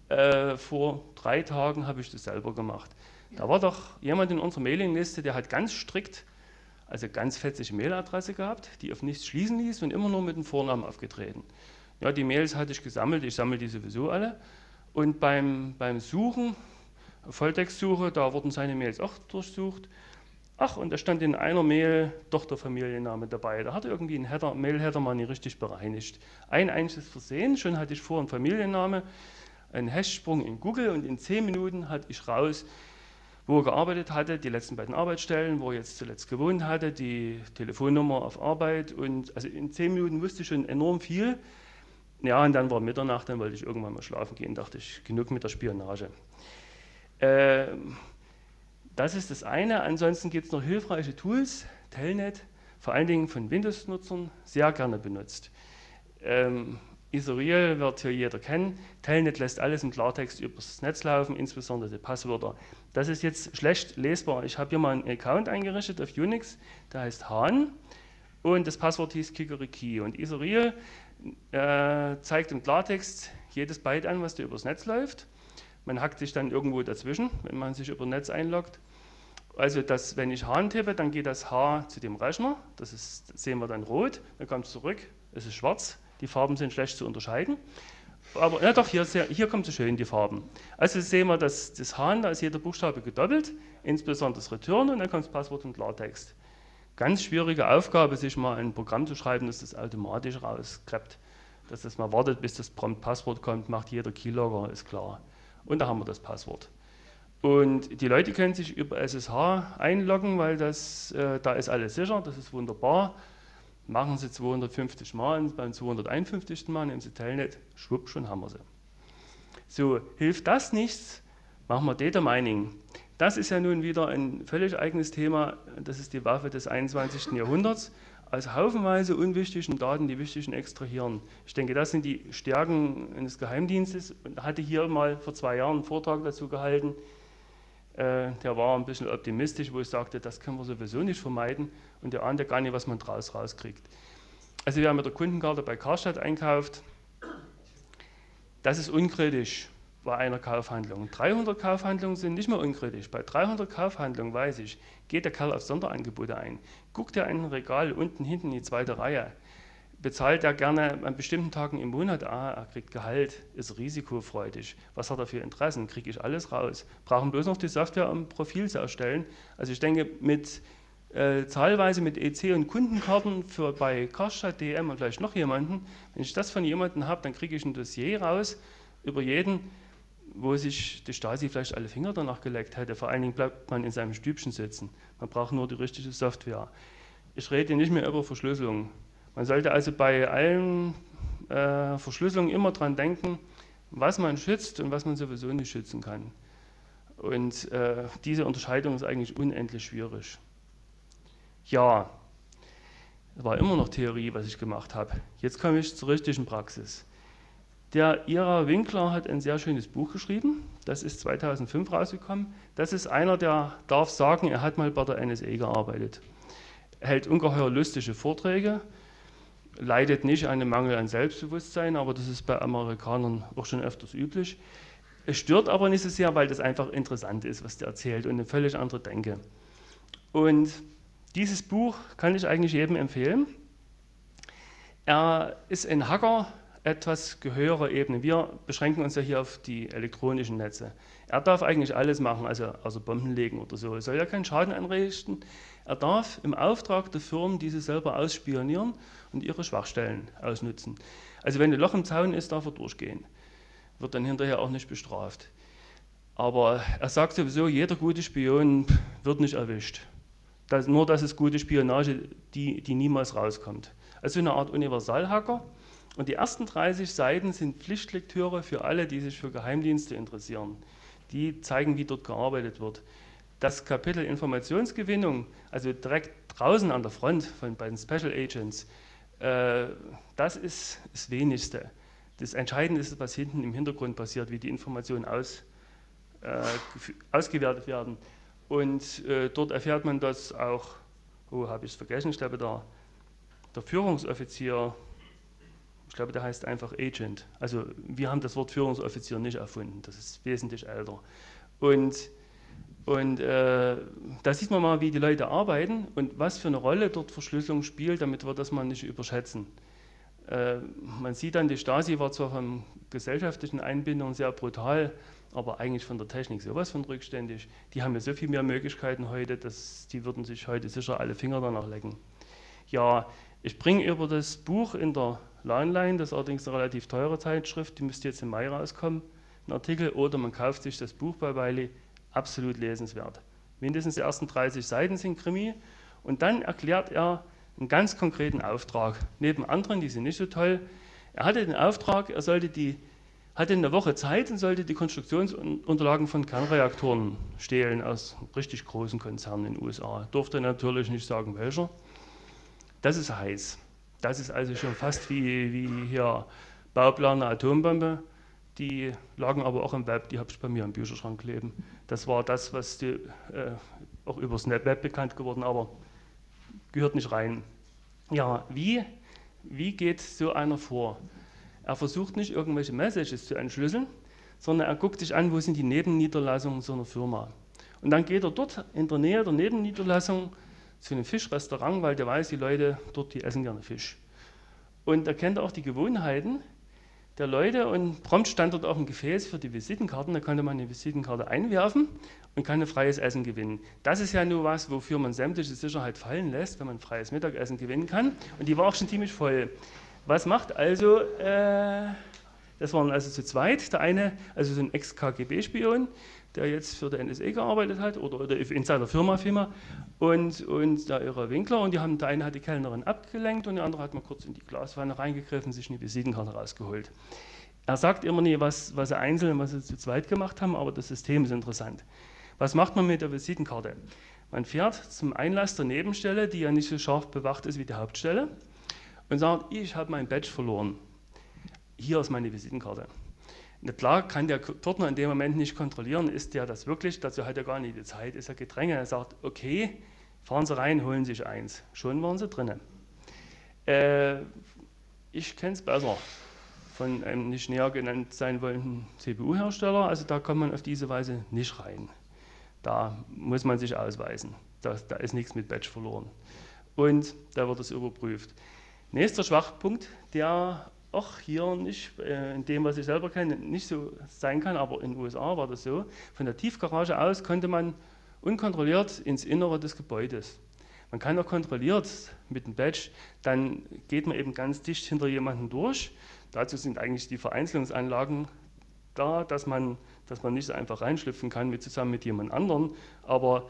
Äh, vor drei Tagen habe ich das selber gemacht. Da war doch jemand in unserer Mailingliste, der hat ganz strikt, also ganz fetzige Mailadresse gehabt, die auf nichts schließen ließ und immer nur mit dem Vornamen aufgetreten. Ja, die Mails hatte ich gesammelt, ich sammle die sowieso alle. Und beim, beim Suchen, Volltextsuche, da wurden seine Mails auch durchsucht. Ach, und da stand in einer Mail doch der Familienname dabei. Da hat irgendwie ein Header, Mail-Header mal nicht richtig bereinigt. Ein einziges Versehen, schon hatte ich vor einen Familienname, einen Hashtsprung in Google und in zehn Minuten hatte ich raus, wo er gearbeitet hatte, die letzten beiden Arbeitsstellen, wo er jetzt zuletzt gewohnt hatte, die Telefonnummer auf Arbeit und also in zehn Minuten wusste ich schon enorm viel. Ja, und dann war Mitternacht, dann wollte ich irgendwann mal schlafen gehen, dachte ich, genug mit der Spionage. Ähm, das ist das eine. Ansonsten gibt es noch hilfreiche Tools, Telnet, vor allen Dingen von Windows-Nutzern, sehr gerne benutzt. Ähm, Isorial wird hier jeder kennen. Telnet lässt alles im Klartext übers Netz laufen, insbesondere die Passwörter. Das ist jetzt schlecht lesbar. Ich habe hier mal einen Account eingerichtet auf Unix, der heißt Hahn und das Passwort hieß Kikeriki. Und Isorial äh, zeigt im Klartext jedes Byte an, was da übers Netz läuft. Man hackt sich dann irgendwo dazwischen, wenn man sich über Netz einloggt. Also das, wenn ich Hahn tippe, dann geht das H zu dem Rechner, das, ist, das sehen wir dann rot, dann kommt es zurück, es ist schwarz, die Farben sind schlecht zu unterscheiden. Aber ja doch, hier, hier kommt so schön die Farben. Also sehen wir, dass das Hahn, da ist jeder Buchstabe gedoppelt, insbesondere das Return und dann kommt das Passwort und Klartext. Ganz schwierige Aufgabe, sich mal ein Programm zu schreiben, das das automatisch rauskrept. Dass das mal wartet, bis das Prompt Passwort kommt, macht jeder Keylogger, ist klar. Und da haben wir das Passwort. Und die Leute können sich über SSH einloggen, weil das, äh, da ist alles sicher, das ist wunderbar. Machen Sie 250 Mal beim 251. Mal nehmen Sie Telnet, schwupp, schon haben wir sie. So, hilft das nichts, machen wir Data Mining. Das ist ja nun wieder ein völlig eigenes Thema, das ist die Waffe des 21. Jahrhunderts. Aus haufenweise unwichtigen Daten die wichtigen extrahieren. Ich denke, das sind die Stärken eines Geheimdienstes. Ich hatte hier mal vor zwei Jahren einen Vortrag dazu gehalten, äh, der war ein bisschen optimistisch, wo ich sagte, das können wir sowieso nicht vermeiden und der ahnte gar nicht, was man draus rauskriegt. Also wer mit der Kundenkarte bei Karstadt einkauft, das ist unkritisch bei einer Kaufhandlung. 300 Kaufhandlungen sind nicht mehr unkritisch. Bei 300 Kaufhandlungen weiß ich, geht der Kerl auf Sonderangebote ein, guckt er in ein Regal unten hinten in die zweite Reihe, bezahlt er gerne an bestimmten Tagen im Monat, ah, er kriegt Gehalt, ist risikofreudig. Was hat er für Interessen? Kriege ich alles raus? Brauchen bloß noch die Software, um ein Profil zu erstellen. Also ich denke, mit äh, zahlweise mit EC und Kundenkarten für bei Karstadt, DM und vielleicht noch jemanden, wenn ich das von jemandem habe, dann kriege ich ein Dossier raus über jeden, wo sich die Stasi vielleicht alle Finger danach geleckt hätte. Vor allen Dingen bleibt man in seinem Stübchen sitzen. Man braucht nur die richtige Software. Ich rede nicht mehr über Verschlüsselung. Man sollte also bei allen äh, Verschlüsselungen immer daran denken, was man schützt und was man sowieso nicht schützen kann. Und äh, diese Unterscheidung ist eigentlich unendlich schwierig. Ja, war immer noch Theorie, was ich gemacht habe. Jetzt komme ich zur richtigen Praxis. Der Ira Winkler hat ein sehr schönes Buch geschrieben. Das ist 2005 rausgekommen. Das ist einer, der darf sagen, er hat mal bei der NSA gearbeitet. Er hält ungeheuer lustige Vorträge leidet nicht an einem Mangel an Selbstbewusstsein, aber das ist bei Amerikanern auch schon öfters üblich. Es stört aber nicht so sehr, weil das einfach interessant ist, was der erzählt und eine völlig andere Denke. Und dieses Buch kann ich eigentlich jedem empfehlen. Er ist ein Hacker etwas höherer Ebene. Wir beschränken uns ja hier auf die elektronischen Netze. Er darf eigentlich alles machen, also, also Bomben legen oder so. Er soll ja keinen Schaden anrichten. Er darf im Auftrag der Firmen diese selber ausspionieren und ihre Schwachstellen ausnutzen. Also wenn ein Loch im Zaun ist, darf er durchgehen. Wird dann hinterher auch nicht bestraft. Aber er sagt sowieso, jeder gute Spion wird nicht erwischt. Das, nur das ist gute Spionage, die, die niemals rauskommt. Also eine Art Universalhacker. Und die ersten 30 Seiten sind Pflichtlektüre für alle, die sich für Geheimdienste interessieren. Die zeigen, wie dort gearbeitet wird. Das Kapitel Informationsgewinnung, also direkt draußen an der Front von, bei den Special Agents, äh, das ist das Wenigste. Das Entscheidende ist, was hinten im Hintergrund passiert, wie die Informationen aus, äh, ausgewertet werden. Und äh, dort erfährt man, dass auch, oh, habe ich es vergessen, ich glaube, der, der Führungsoffizier, ich glaube, der heißt einfach Agent. Also wir haben das Wort Führungsoffizier nicht erfunden, das ist wesentlich älter. Und, und äh, da sieht man mal, wie die Leute arbeiten und was für eine Rolle dort Verschlüsselung spielt, damit wir das mal nicht überschätzen. Äh, man sieht dann, die Stasi war zwar von gesellschaftlichen Einbindungen sehr brutal, aber eigentlich von der Technik sowas von rückständig. Die haben ja so viel mehr Möglichkeiten heute, dass die würden sich heute sicher alle Finger danach lecken. Ja, ich bringe über das Buch in der Landline, das ist allerdings eine relativ teure Zeitschrift, die müsste jetzt im Mai rauskommen, einen Artikel, oder man kauft sich das Buch bei Wiley, absolut lesenswert. Mindestens die ersten 30 Seiten sind Krimi und dann erklärt er einen ganz konkreten Auftrag. Neben anderen, die sind nicht so toll. Er hatte den Auftrag, er sollte die hatte eine Woche Zeit und sollte die Konstruktionsunterlagen von Kernreaktoren stehlen aus richtig großen Konzernen in den USA. Durfte natürlich nicht sagen, welcher. Das ist heiß. Das ist also schon fast wie, wie hier Bauplan einer Atombombe. Die lagen aber auch im Web, die habe ich bei mir im Bücherschrank kleben. Das war das, was die, äh, auch übers Web bekannt geworden, aber gehört nicht rein. Ja, wie, wie geht so einer vor? Er versucht nicht, irgendwelche Messages zu entschlüsseln, sondern er guckt sich an, wo sind die Nebenniederlassungen so einer Firma. Und dann geht er dort in der Nähe der Nebenniederlassung zu einem Fischrestaurant, weil der weiß, die Leute dort, die essen gerne Fisch. Und er kennt auch die Gewohnheiten der Leute und prompt stand dort auch ein Gefäß für die Visitenkarten. Da konnte man eine Visitenkarte einwerfen und kann ein freies Essen gewinnen. Das ist ja nur was, wofür man sämtliche Sicherheit fallen lässt, wenn man freies Mittagessen gewinnen kann. Und die war auch schon ziemlich voll. Was macht also, äh, das waren also zu zweit, der eine, also so ein Ex-KGB-Spion, der jetzt für den NSA gearbeitet hat oder, oder in seiner Firma Firma und, und der ihre Winkler und die haben, der eine hat die Kellnerin abgelenkt und der andere hat mal kurz in die Glaswanne reingegriffen, sich eine Visitenkarte rausgeholt. Er sagt immer nie, was, was sie einzeln und was sie zu zweit gemacht haben, aber das System ist interessant. Was macht man mit der Visitenkarte? Man fährt zum Einlass der Nebenstelle, die ja nicht so scharf bewacht ist wie die Hauptstelle und sagt, ich habe mein Badge verloren. Hier ist meine Visitenkarte. Na klar kann der Pförtner in dem Moment nicht kontrollieren, ist der das wirklich, dazu hat er gar nicht die Zeit, ist er Gedränge. Er sagt, okay, fahren Sie rein, holen sich eins. Schon waren sie drinnen. Äh, ich kenne es besser von einem nicht näher genannt sein wollenden CPU-Hersteller. Also da kommt man auf diese Weise nicht rein. Da muss man sich ausweisen. Da, da ist nichts mit Badge verloren. Und da wird es überprüft. Nächster Schwachpunkt, der auch hier nicht, äh, in dem, was ich selber kenne, nicht so sein kann, aber in den USA war das so. Von der Tiefgarage aus konnte man unkontrolliert ins Innere des Gebäudes. Man kann auch kontrolliert mit dem Badge, dann geht man eben ganz dicht hinter jemanden durch. Dazu sind eigentlich die Vereinzelungsanlagen da, dass man, dass man nicht so einfach reinschlüpfen kann mit, zusammen mit jemand anderem. Aber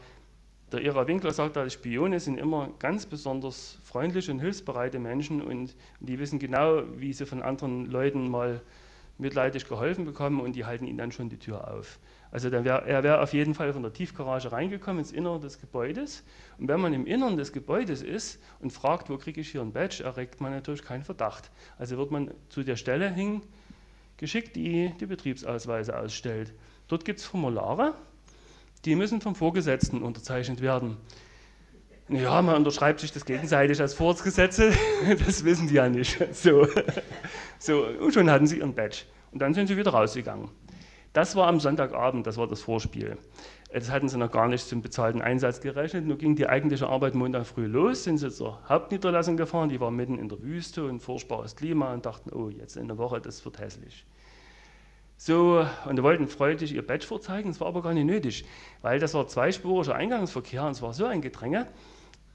der Ira Winkler sagt, dass Spione sind immer ganz besonders freundliche und hilfsbereite Menschen und die wissen genau, wie sie von anderen Leuten mal mitleidig geholfen bekommen und die halten ihnen dann schon die Tür auf. Also wär, er wäre auf jeden Fall von der Tiefgarage reingekommen ins Innere des Gebäudes. Und wenn man im Inneren des Gebäudes ist und fragt, wo kriege ich hier ein Badge, erregt man natürlich keinen Verdacht. Also wird man zu der Stelle hingeschickt, die die Betriebsausweise ausstellt. Dort gibt es Formulare, die müssen vom Vorgesetzten unterzeichnet werden. Ja, man unterschreibt sich das gegenseitig als Vorgesetzte, (laughs) das wissen die ja nicht. So. so, und schon hatten sie ihren Badge. Und dann sind sie wieder rausgegangen. Das war am Sonntagabend, das war das Vorspiel. Das hatten sie noch gar nicht zum bezahlten Einsatz gerechnet. Nun ging die eigentliche Arbeit Montag früh los, sind sie zur Hauptniederlassung gefahren, die war mitten in der Wüste und furchtbares Klima und dachten, oh, jetzt in der Woche, das wird hässlich. So, und wollten freudig ihr Badge vorzeigen, das war aber gar nicht nötig, weil das war zweispuriger Eingangsverkehr und es war so ein Gedränge,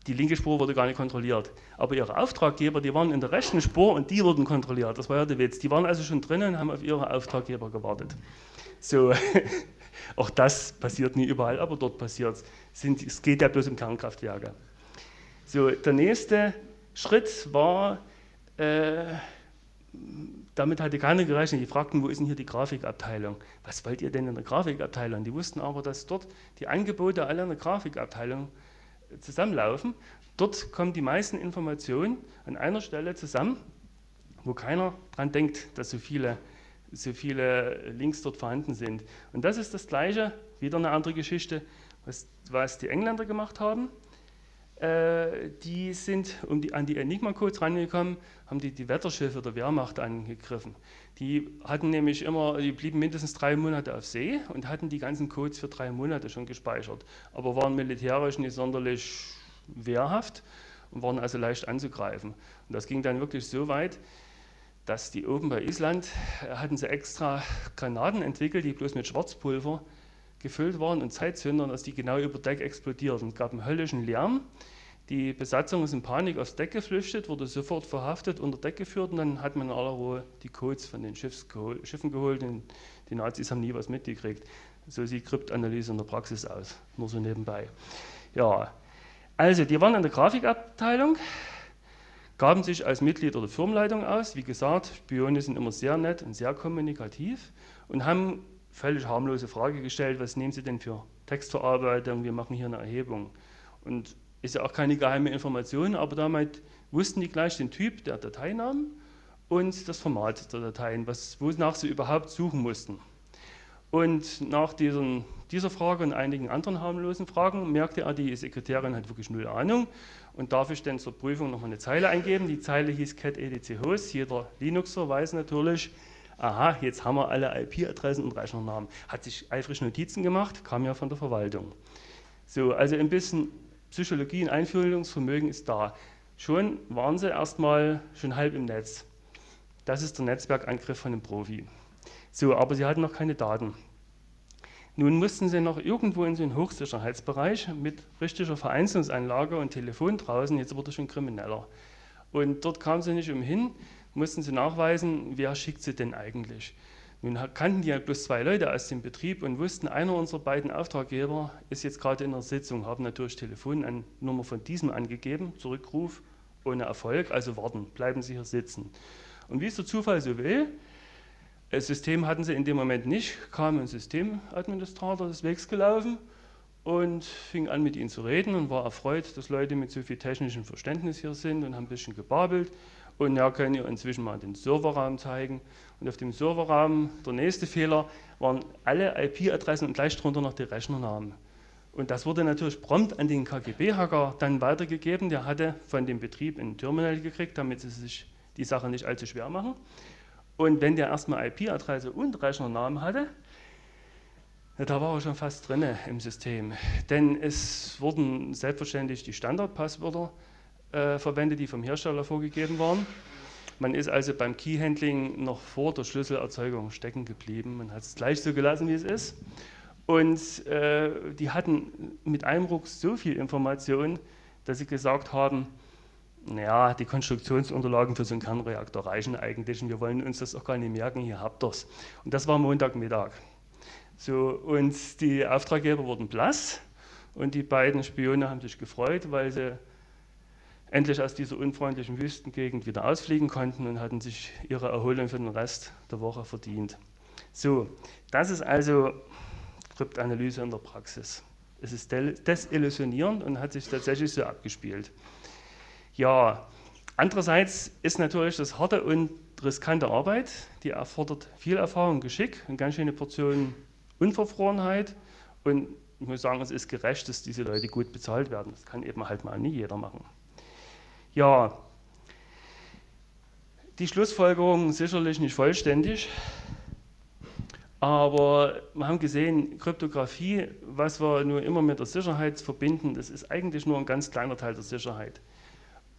die linke Spur wurde gar nicht kontrolliert. Aber ihre Auftraggeber, die waren in der rechten Spur und die wurden kontrolliert. Das war ja der Witz. Die waren also schon drinnen und haben auf ihre Auftraggeber gewartet. So, (laughs) Auch das passiert nie überall, aber dort passiert es. Es geht ja bloß um Kernkraftwerke. So, der nächste Schritt war, äh, damit hatte keiner gerechnet. Die fragten, wo ist denn hier die Grafikabteilung? Was wollt ihr denn in der Grafikabteilung? Die wussten aber, dass dort die Angebote alle in der Grafikabteilung zusammenlaufen. Dort kommen die meisten Informationen an einer Stelle zusammen, wo keiner dran denkt, dass so viele, so viele Links dort vorhanden sind. Und das ist das Gleiche, wieder eine andere Geschichte, was, was die Engländer gemacht haben. Äh, die sind um die, an die Enigma-Codes rangekommen, haben die, die Wetterschiffe der Wehrmacht angegriffen. Die hatten nämlich immer, die blieben mindestens drei Monate auf See und hatten die ganzen Codes für drei Monate schon gespeichert, aber waren militärisch nicht sonderlich wehrhaft und waren also leicht anzugreifen. Und das ging dann wirklich so weit, dass die oben bei Island äh, hatten sie extra Granaten entwickelt, die bloß mit Schwarzpulver gefüllt waren und Zeitzündern, dass die genau über Deck explodierten. Es gab einen höllischen Lärm. Die Besatzung ist in Panik aufs Deck geflüchtet, wurde sofort verhaftet, unter Deck geführt und dann hat man in aller Ruhe die Codes von den gehol Schiffen geholt und die Nazis haben nie was mitgekriegt. So sieht Kryptanalyse in der Praxis aus, nur so nebenbei. Ja, also die waren in der Grafikabteilung, gaben sich als Mitglieder der Firmenleitung aus. Wie gesagt, Spione sind immer sehr nett und sehr kommunikativ und haben völlig harmlose Frage gestellt, was nehmen Sie denn für Textverarbeitung, wir machen hier eine Erhebung. Und ist ja auch keine geheime Information, aber damit wussten die gleich den Typ der Dateinamen und das Format der Dateien, was, wonach sie überhaupt suchen mussten. Und nach diesen, dieser Frage und einigen anderen harmlosen Fragen merkte er, die Sekretärin hat wirklich null Ahnung und darf ich denn zur Prüfung nochmal eine Zeile eingeben. Die Zeile hieß cat edc host. Jeder Linuxer weiß natürlich, aha, jetzt haben wir alle IP-Adressen und Rechnernamen. Hat sich eifrig Notizen gemacht, kam ja von der Verwaltung. So, also ein bisschen Psychologie und Einfühlungsvermögen ist da. Schon waren sie erstmal schon halb im Netz. Das ist der Netzwerkangriff von einem Profi. So, aber sie hatten noch keine Daten. Nun mussten sie noch irgendwo in so einen Hochsicherheitsbereich mit richtiger Vereinzelungsanlage und Telefon draußen, jetzt wurde schon krimineller. Und dort kamen sie nicht umhin, mussten sie nachweisen, wer schickt sie denn eigentlich. Nun kannten die ja bloß zwei Leute aus dem Betrieb und wussten, einer unserer beiden Auftraggeber ist jetzt gerade in der Sitzung, haben natürlich Telefonnummer von diesem angegeben, Zurückruf ohne Erfolg, also warten, bleiben Sie hier sitzen. Und wie es der Zufall so will, das System hatten sie in dem Moment nicht, kam ein Systemadministrator des Wegs gelaufen und fing an mit ihnen zu reden und war erfreut, dass Leute mit so viel technischem Verständnis hier sind und haben ein bisschen gebabelt und ja, können ihr inzwischen mal den Serverraum zeigen. Und auf dem Serverraum, der nächste Fehler, waren alle IP-Adressen und gleich drunter noch die Rechnernamen. Und das wurde natürlich prompt an den KGB-Hacker dann weitergegeben. Der hatte von dem Betrieb ein Terminal gekriegt, damit sie sich die Sache nicht allzu schwer machen. Und wenn der erstmal IP-Adresse und Rechnernamen hatte, da war er schon fast drin im System. Denn es wurden selbstverständlich die Standardpasswörter äh, verwendet, die vom Hersteller vorgegeben waren. Man ist also beim Key-Handling noch vor der Schlüsselerzeugung stecken geblieben. Man hat es gleich so gelassen, wie es ist. Und äh, die hatten mit einem Ruck so viel Information, dass sie gesagt haben, naja, die Konstruktionsunterlagen für so einen Kernreaktor reichen eigentlich und wir wollen uns das auch gar nicht merken, hier habt ihr es. Und das war Montagmittag. So, und die Auftraggeber wurden blass und die beiden Spione haben sich gefreut, weil sie endlich aus dieser unfreundlichen Wüstengegend wieder ausfliegen konnten und hatten sich ihre Erholung für den Rest der Woche verdient. So, das ist also Kryptanalyse in der Praxis. Es ist desillusionierend und hat sich tatsächlich so abgespielt. Ja, andererseits ist natürlich das harte und riskante Arbeit, die erfordert viel Erfahrung, Geschick, eine ganz schöne Portion Unverfrorenheit und ich muss sagen, es ist gerecht, dass diese Leute gut bezahlt werden. Das kann eben halt mal nie jeder machen. Ja, die Schlussfolgerung sicherlich nicht vollständig, aber wir haben gesehen, Kryptographie, was wir nur immer mit der Sicherheit verbinden, das ist eigentlich nur ein ganz kleiner Teil der Sicherheit.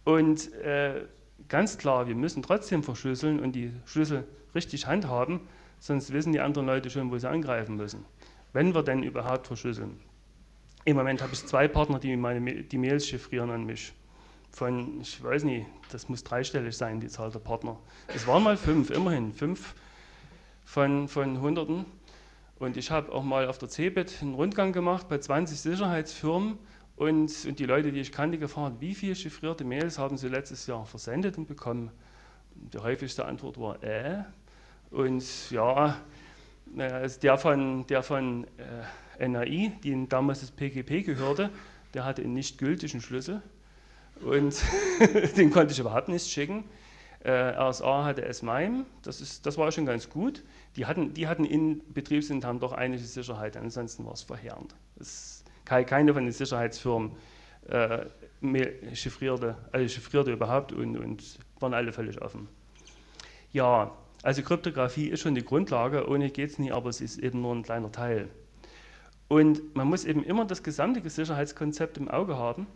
Und äh, ganz klar, wir müssen trotzdem verschlüsseln und die Schlüssel richtig handhaben, sonst wissen die anderen Leute schon, wo sie angreifen müssen. Wenn wir denn überhaupt verschlüsseln. Im Moment habe ich zwei Partner, die meine, die Mails chiffrieren an mich von, ich weiß nicht, das muss dreistellig sein, die Zahl der Partner. Es waren mal fünf, immerhin fünf von, von Hunderten. Und ich habe auch mal auf der CeBIT einen Rundgang gemacht bei 20 Sicherheitsfirmen und, und die Leute, die ich kannte, gefragt, wie viele chiffrierte Mails haben sie letztes Jahr versendet und bekommen? Die häufigste Antwort war, äh. Und ja, also der von, der von äh, NAI, die damals das PGP gehörte, der hatte einen nicht gültigen Schlüssel und (laughs) den konnte ich überhaupt nicht schicken. Äh, RSA hatte S-MIME, das, das war schon ganz gut. Die hatten, die hatten in Betriebsintern doch einige Sicherheit, ansonsten war es verheerend. Das, keine von den Sicherheitsfirmen äh, chiffrierte, also chiffrierte überhaupt und, und waren alle völlig offen. Ja, also Kryptographie ist schon die Grundlage, ohne geht es nie, aber es ist eben nur ein kleiner Teil. Und man muss eben immer das gesamte Sicherheitskonzept im Auge haben,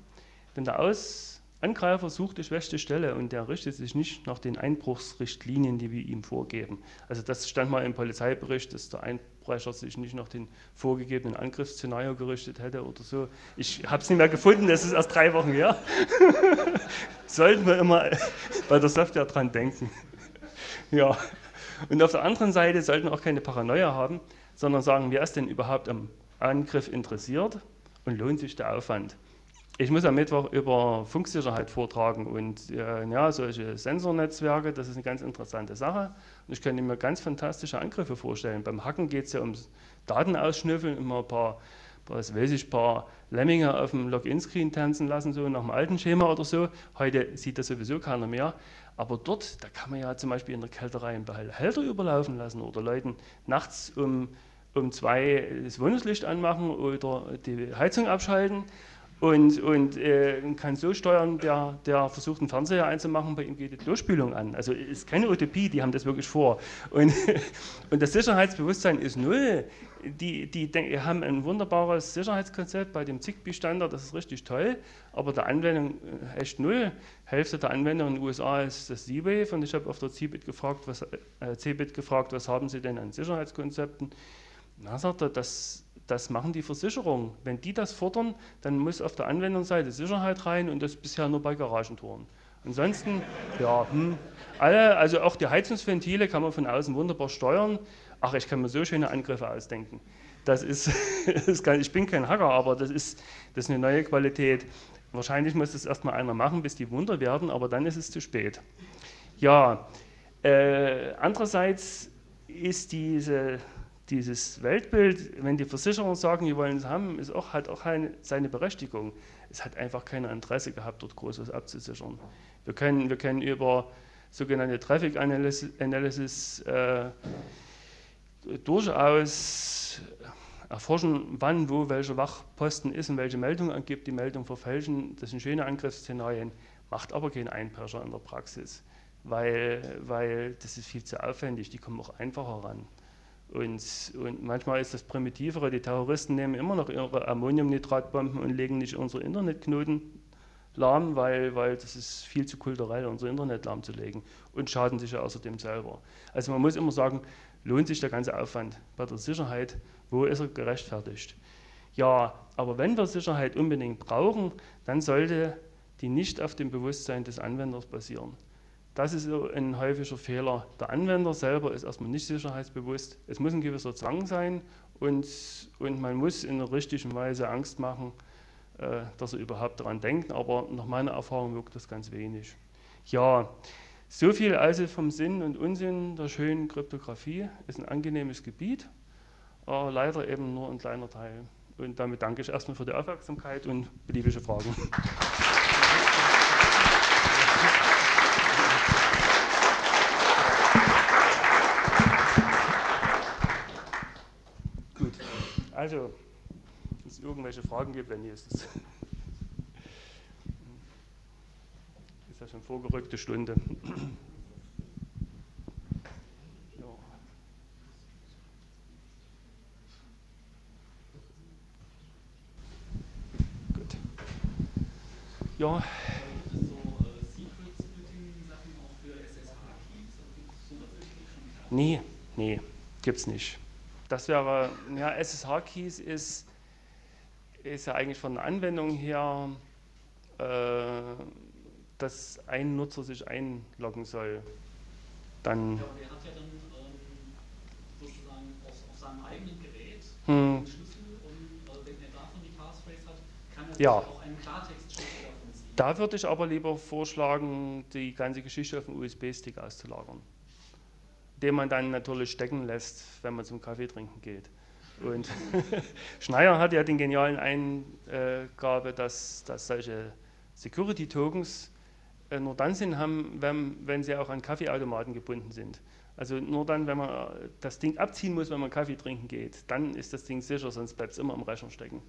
denn der Aus Angreifer sucht die schwächste Stelle und der richtet sich nicht nach den Einbruchsrichtlinien, die wir ihm vorgeben. Also das stand mal im Polizeibericht, dass der Einbrecher sich nicht nach den vorgegebenen Angriffsszenario gerichtet hätte oder so. Ich habe es nicht mehr gefunden, das ist erst drei Wochen her. (laughs) Sollten wir immer bei der Software dran denken. ja. Und auf der anderen Seite sollten wir auch keine Paranoia haben, sondern sagen, wer ist denn überhaupt am Angriff interessiert und lohnt sich der Aufwand? Ich muss am Mittwoch über Funksicherheit vortragen und äh, ja, solche Sensornetzwerke, das ist eine ganz interessante Sache. Und ich könnte mir ganz fantastische Angriffe vorstellen. Beim Hacken geht es ja ums Datenausschnüffeln, immer ein paar, was weiß ich, paar Lemminge auf dem Login-Screen tanzen lassen, so nach dem alten Schema oder so. Heute sieht das sowieso keiner mehr. Aber dort, da kann man ja zum Beispiel in der Kälterei einen Behälter überlaufen lassen oder Leuten nachts um, um zwei das Wohnungslicht anmachen oder die Heizung abschalten und, und äh, kann so steuern, der, der versucht, einen Fernseher einzumachen, bei ihm geht die Klospülung an. Also ist keine Utopie, die haben das wirklich vor. Und, (laughs) und das Sicherheitsbewusstsein ist null. Die, die, die haben ein wunderbares Sicherheitskonzept bei dem Zigbee-Standard, das ist richtig toll, aber der Anwendung äh, echt null. Hälfte der Anwender in den USA ist das Z-Wave und ich habe auf der CeBIT gefragt, was, äh, gefragt, was haben sie denn an Sicherheitskonzepten? Na, sagt er, das das machen die Versicherungen. Wenn die das fordern, dann muss auf der Anwendungsseite Sicherheit rein und das bisher nur bei Garagentoren. Ansonsten, ja, hm, alle, also auch die Heizungsventile kann man von außen wunderbar steuern. Ach, ich kann mir so schöne Angriffe ausdenken. Das ist, (laughs) das kann, ich bin kein Hacker, aber das ist, das ist eine neue Qualität. Wahrscheinlich muss das erstmal einer machen, bis die Wunder werden, aber dann ist es zu spät. Ja, äh, andererseits ist diese dieses Weltbild, wenn die Versicherer sagen, die wollen es haben, ist auch, hat auch eine, seine Berechtigung. Es hat einfach kein Interesse gehabt, dort groß was abzusichern. Wir können, wir können über sogenannte Traffic Analysis, äh, durchaus erforschen, wann, wo, welcher Wachposten ist und welche Meldung angibt, die Meldung verfälschen. Das sind schöne Angriffsszenarien, macht aber kein Einperscher in der Praxis, weil, weil das ist viel zu aufwendig, die kommen auch einfacher ran. Und, und, manchmal ist das primitivere, die Terroristen nehmen immer noch ihre Ammoniumnitratbomben und legen nicht unsere Internetknoten lahm, weil, weil das ist viel zu kulturell, unser Internet lahmzulegen und schaden sich ja außerdem selber. Also man muss immer sagen, lohnt sich der ganze Aufwand bei der Sicherheit, wo ist er gerechtfertigt? Ja, aber wenn wir Sicherheit unbedingt brauchen, dann sollte die nicht auf dem Bewusstsein des Anwenders basieren. Das ist ein häufiger Fehler. Der Anwender selber ist erstmal nicht sicherheitsbewusst. Es muss ein gewisser Zwang sein und, und man muss in der richtigen Weise Angst machen, äh, dass er überhaupt daran denkt. Aber nach meiner Erfahrung wirkt das ganz wenig. Ja, so viel also vom Sinn und Unsinn der schönen Kryptographie. Ist ein angenehmes Gebiet, aber leider eben nur ein kleiner Teil. Und damit danke ich erstmal für die Aufmerksamkeit und beliebige Fragen. Also, wenn es irgendwelche Fragen gibt, wenn nicht, ist es. (laughs) Ist ja schon vorgerückte Stunde. Ja. Gut. Ja. Nee, nee, gibt's nicht. Das wäre, ja, SSH-Keys ist, ist ja eigentlich von der Anwendung her, äh, dass ein Nutzer sich einloggen soll. Dann. Ja, der hat ja dann ähm, sozusagen auf, auf, seinem eigenen Gerät hm. einen Schlüssel und äh, wenn er davon die Passphrase hat, kann er ja. auch einen Klartext davon. Da würde ich aber lieber vorschlagen, die ganze Geschichte auf den USB-Stick auszulagern den man dann natürlich stecken lässt, wenn man zum Kaffee trinken geht. Und (laughs) Schneier hat ja den genialen Eingabe, dass, dass solche Security-Tokens äh, nur dann Sinn haben, wenn, wenn sie auch an Kaffeeautomaten gebunden sind. Also nur dann, wenn man das Ding abziehen muss, wenn man Kaffee trinken geht, dann ist das Ding sicher, sonst bleibt es immer im Rechner stecken.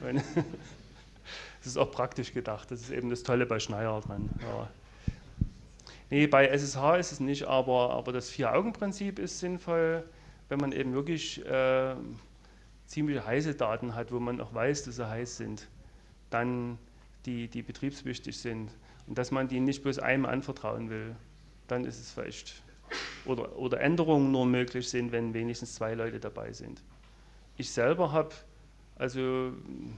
(laughs) (laughs) das ist auch praktisch gedacht. Das ist eben das Tolle bei Schneier dran. Ja. Nee, bei SSH ist es nicht, aber, aber das Vier-Augen-Prinzip ist sinnvoll, wenn man eben wirklich äh, ziemlich heiße Daten hat, wo man auch weiß, dass sie heiß sind, dann die, die betriebswichtig sind und dass man die nicht bloß einem anvertrauen will, dann ist es vielleicht oder, oder Änderungen nur möglich sind, wenn wenigstens zwei Leute dabei sind. Ich selber habe also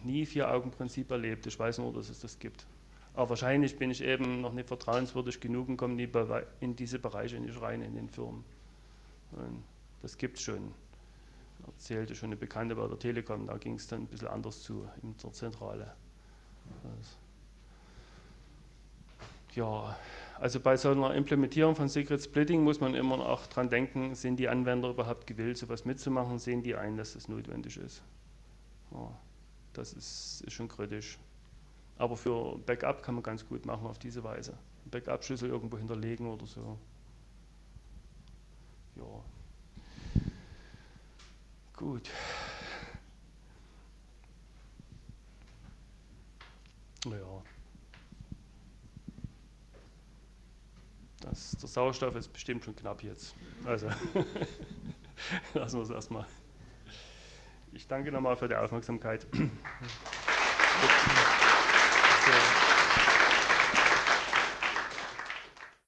nie Vier-Augen-Prinzip erlebt. Ich weiß nur, dass es das gibt. Aber wahrscheinlich bin ich eben noch nicht vertrauenswürdig genug und komme in diese Bereiche nicht rein in den Firmen. Und das gibt es schon. Erzählte schon eine Bekannte bei der Telekom, da ging es dann ein bisschen anders zu in der Zentrale. Das ja, also bei so einer Implementierung von Secret Splitting muss man immer auch dran denken, sind die Anwender überhaupt gewillt, sowas mitzumachen, sehen die ein, dass das notwendig ist. Ja, das ist, ist schon kritisch. Aber für Backup kann man ganz gut machen auf diese Weise. Backup-Schlüssel irgendwo hinterlegen oder so. Ja. Gut. Ja. Das, der Sauerstoff ist bestimmt schon knapp jetzt. Also (laughs) lassen wir es erstmal. Ich danke nochmal für die Aufmerksamkeit. (laughs) Thank you.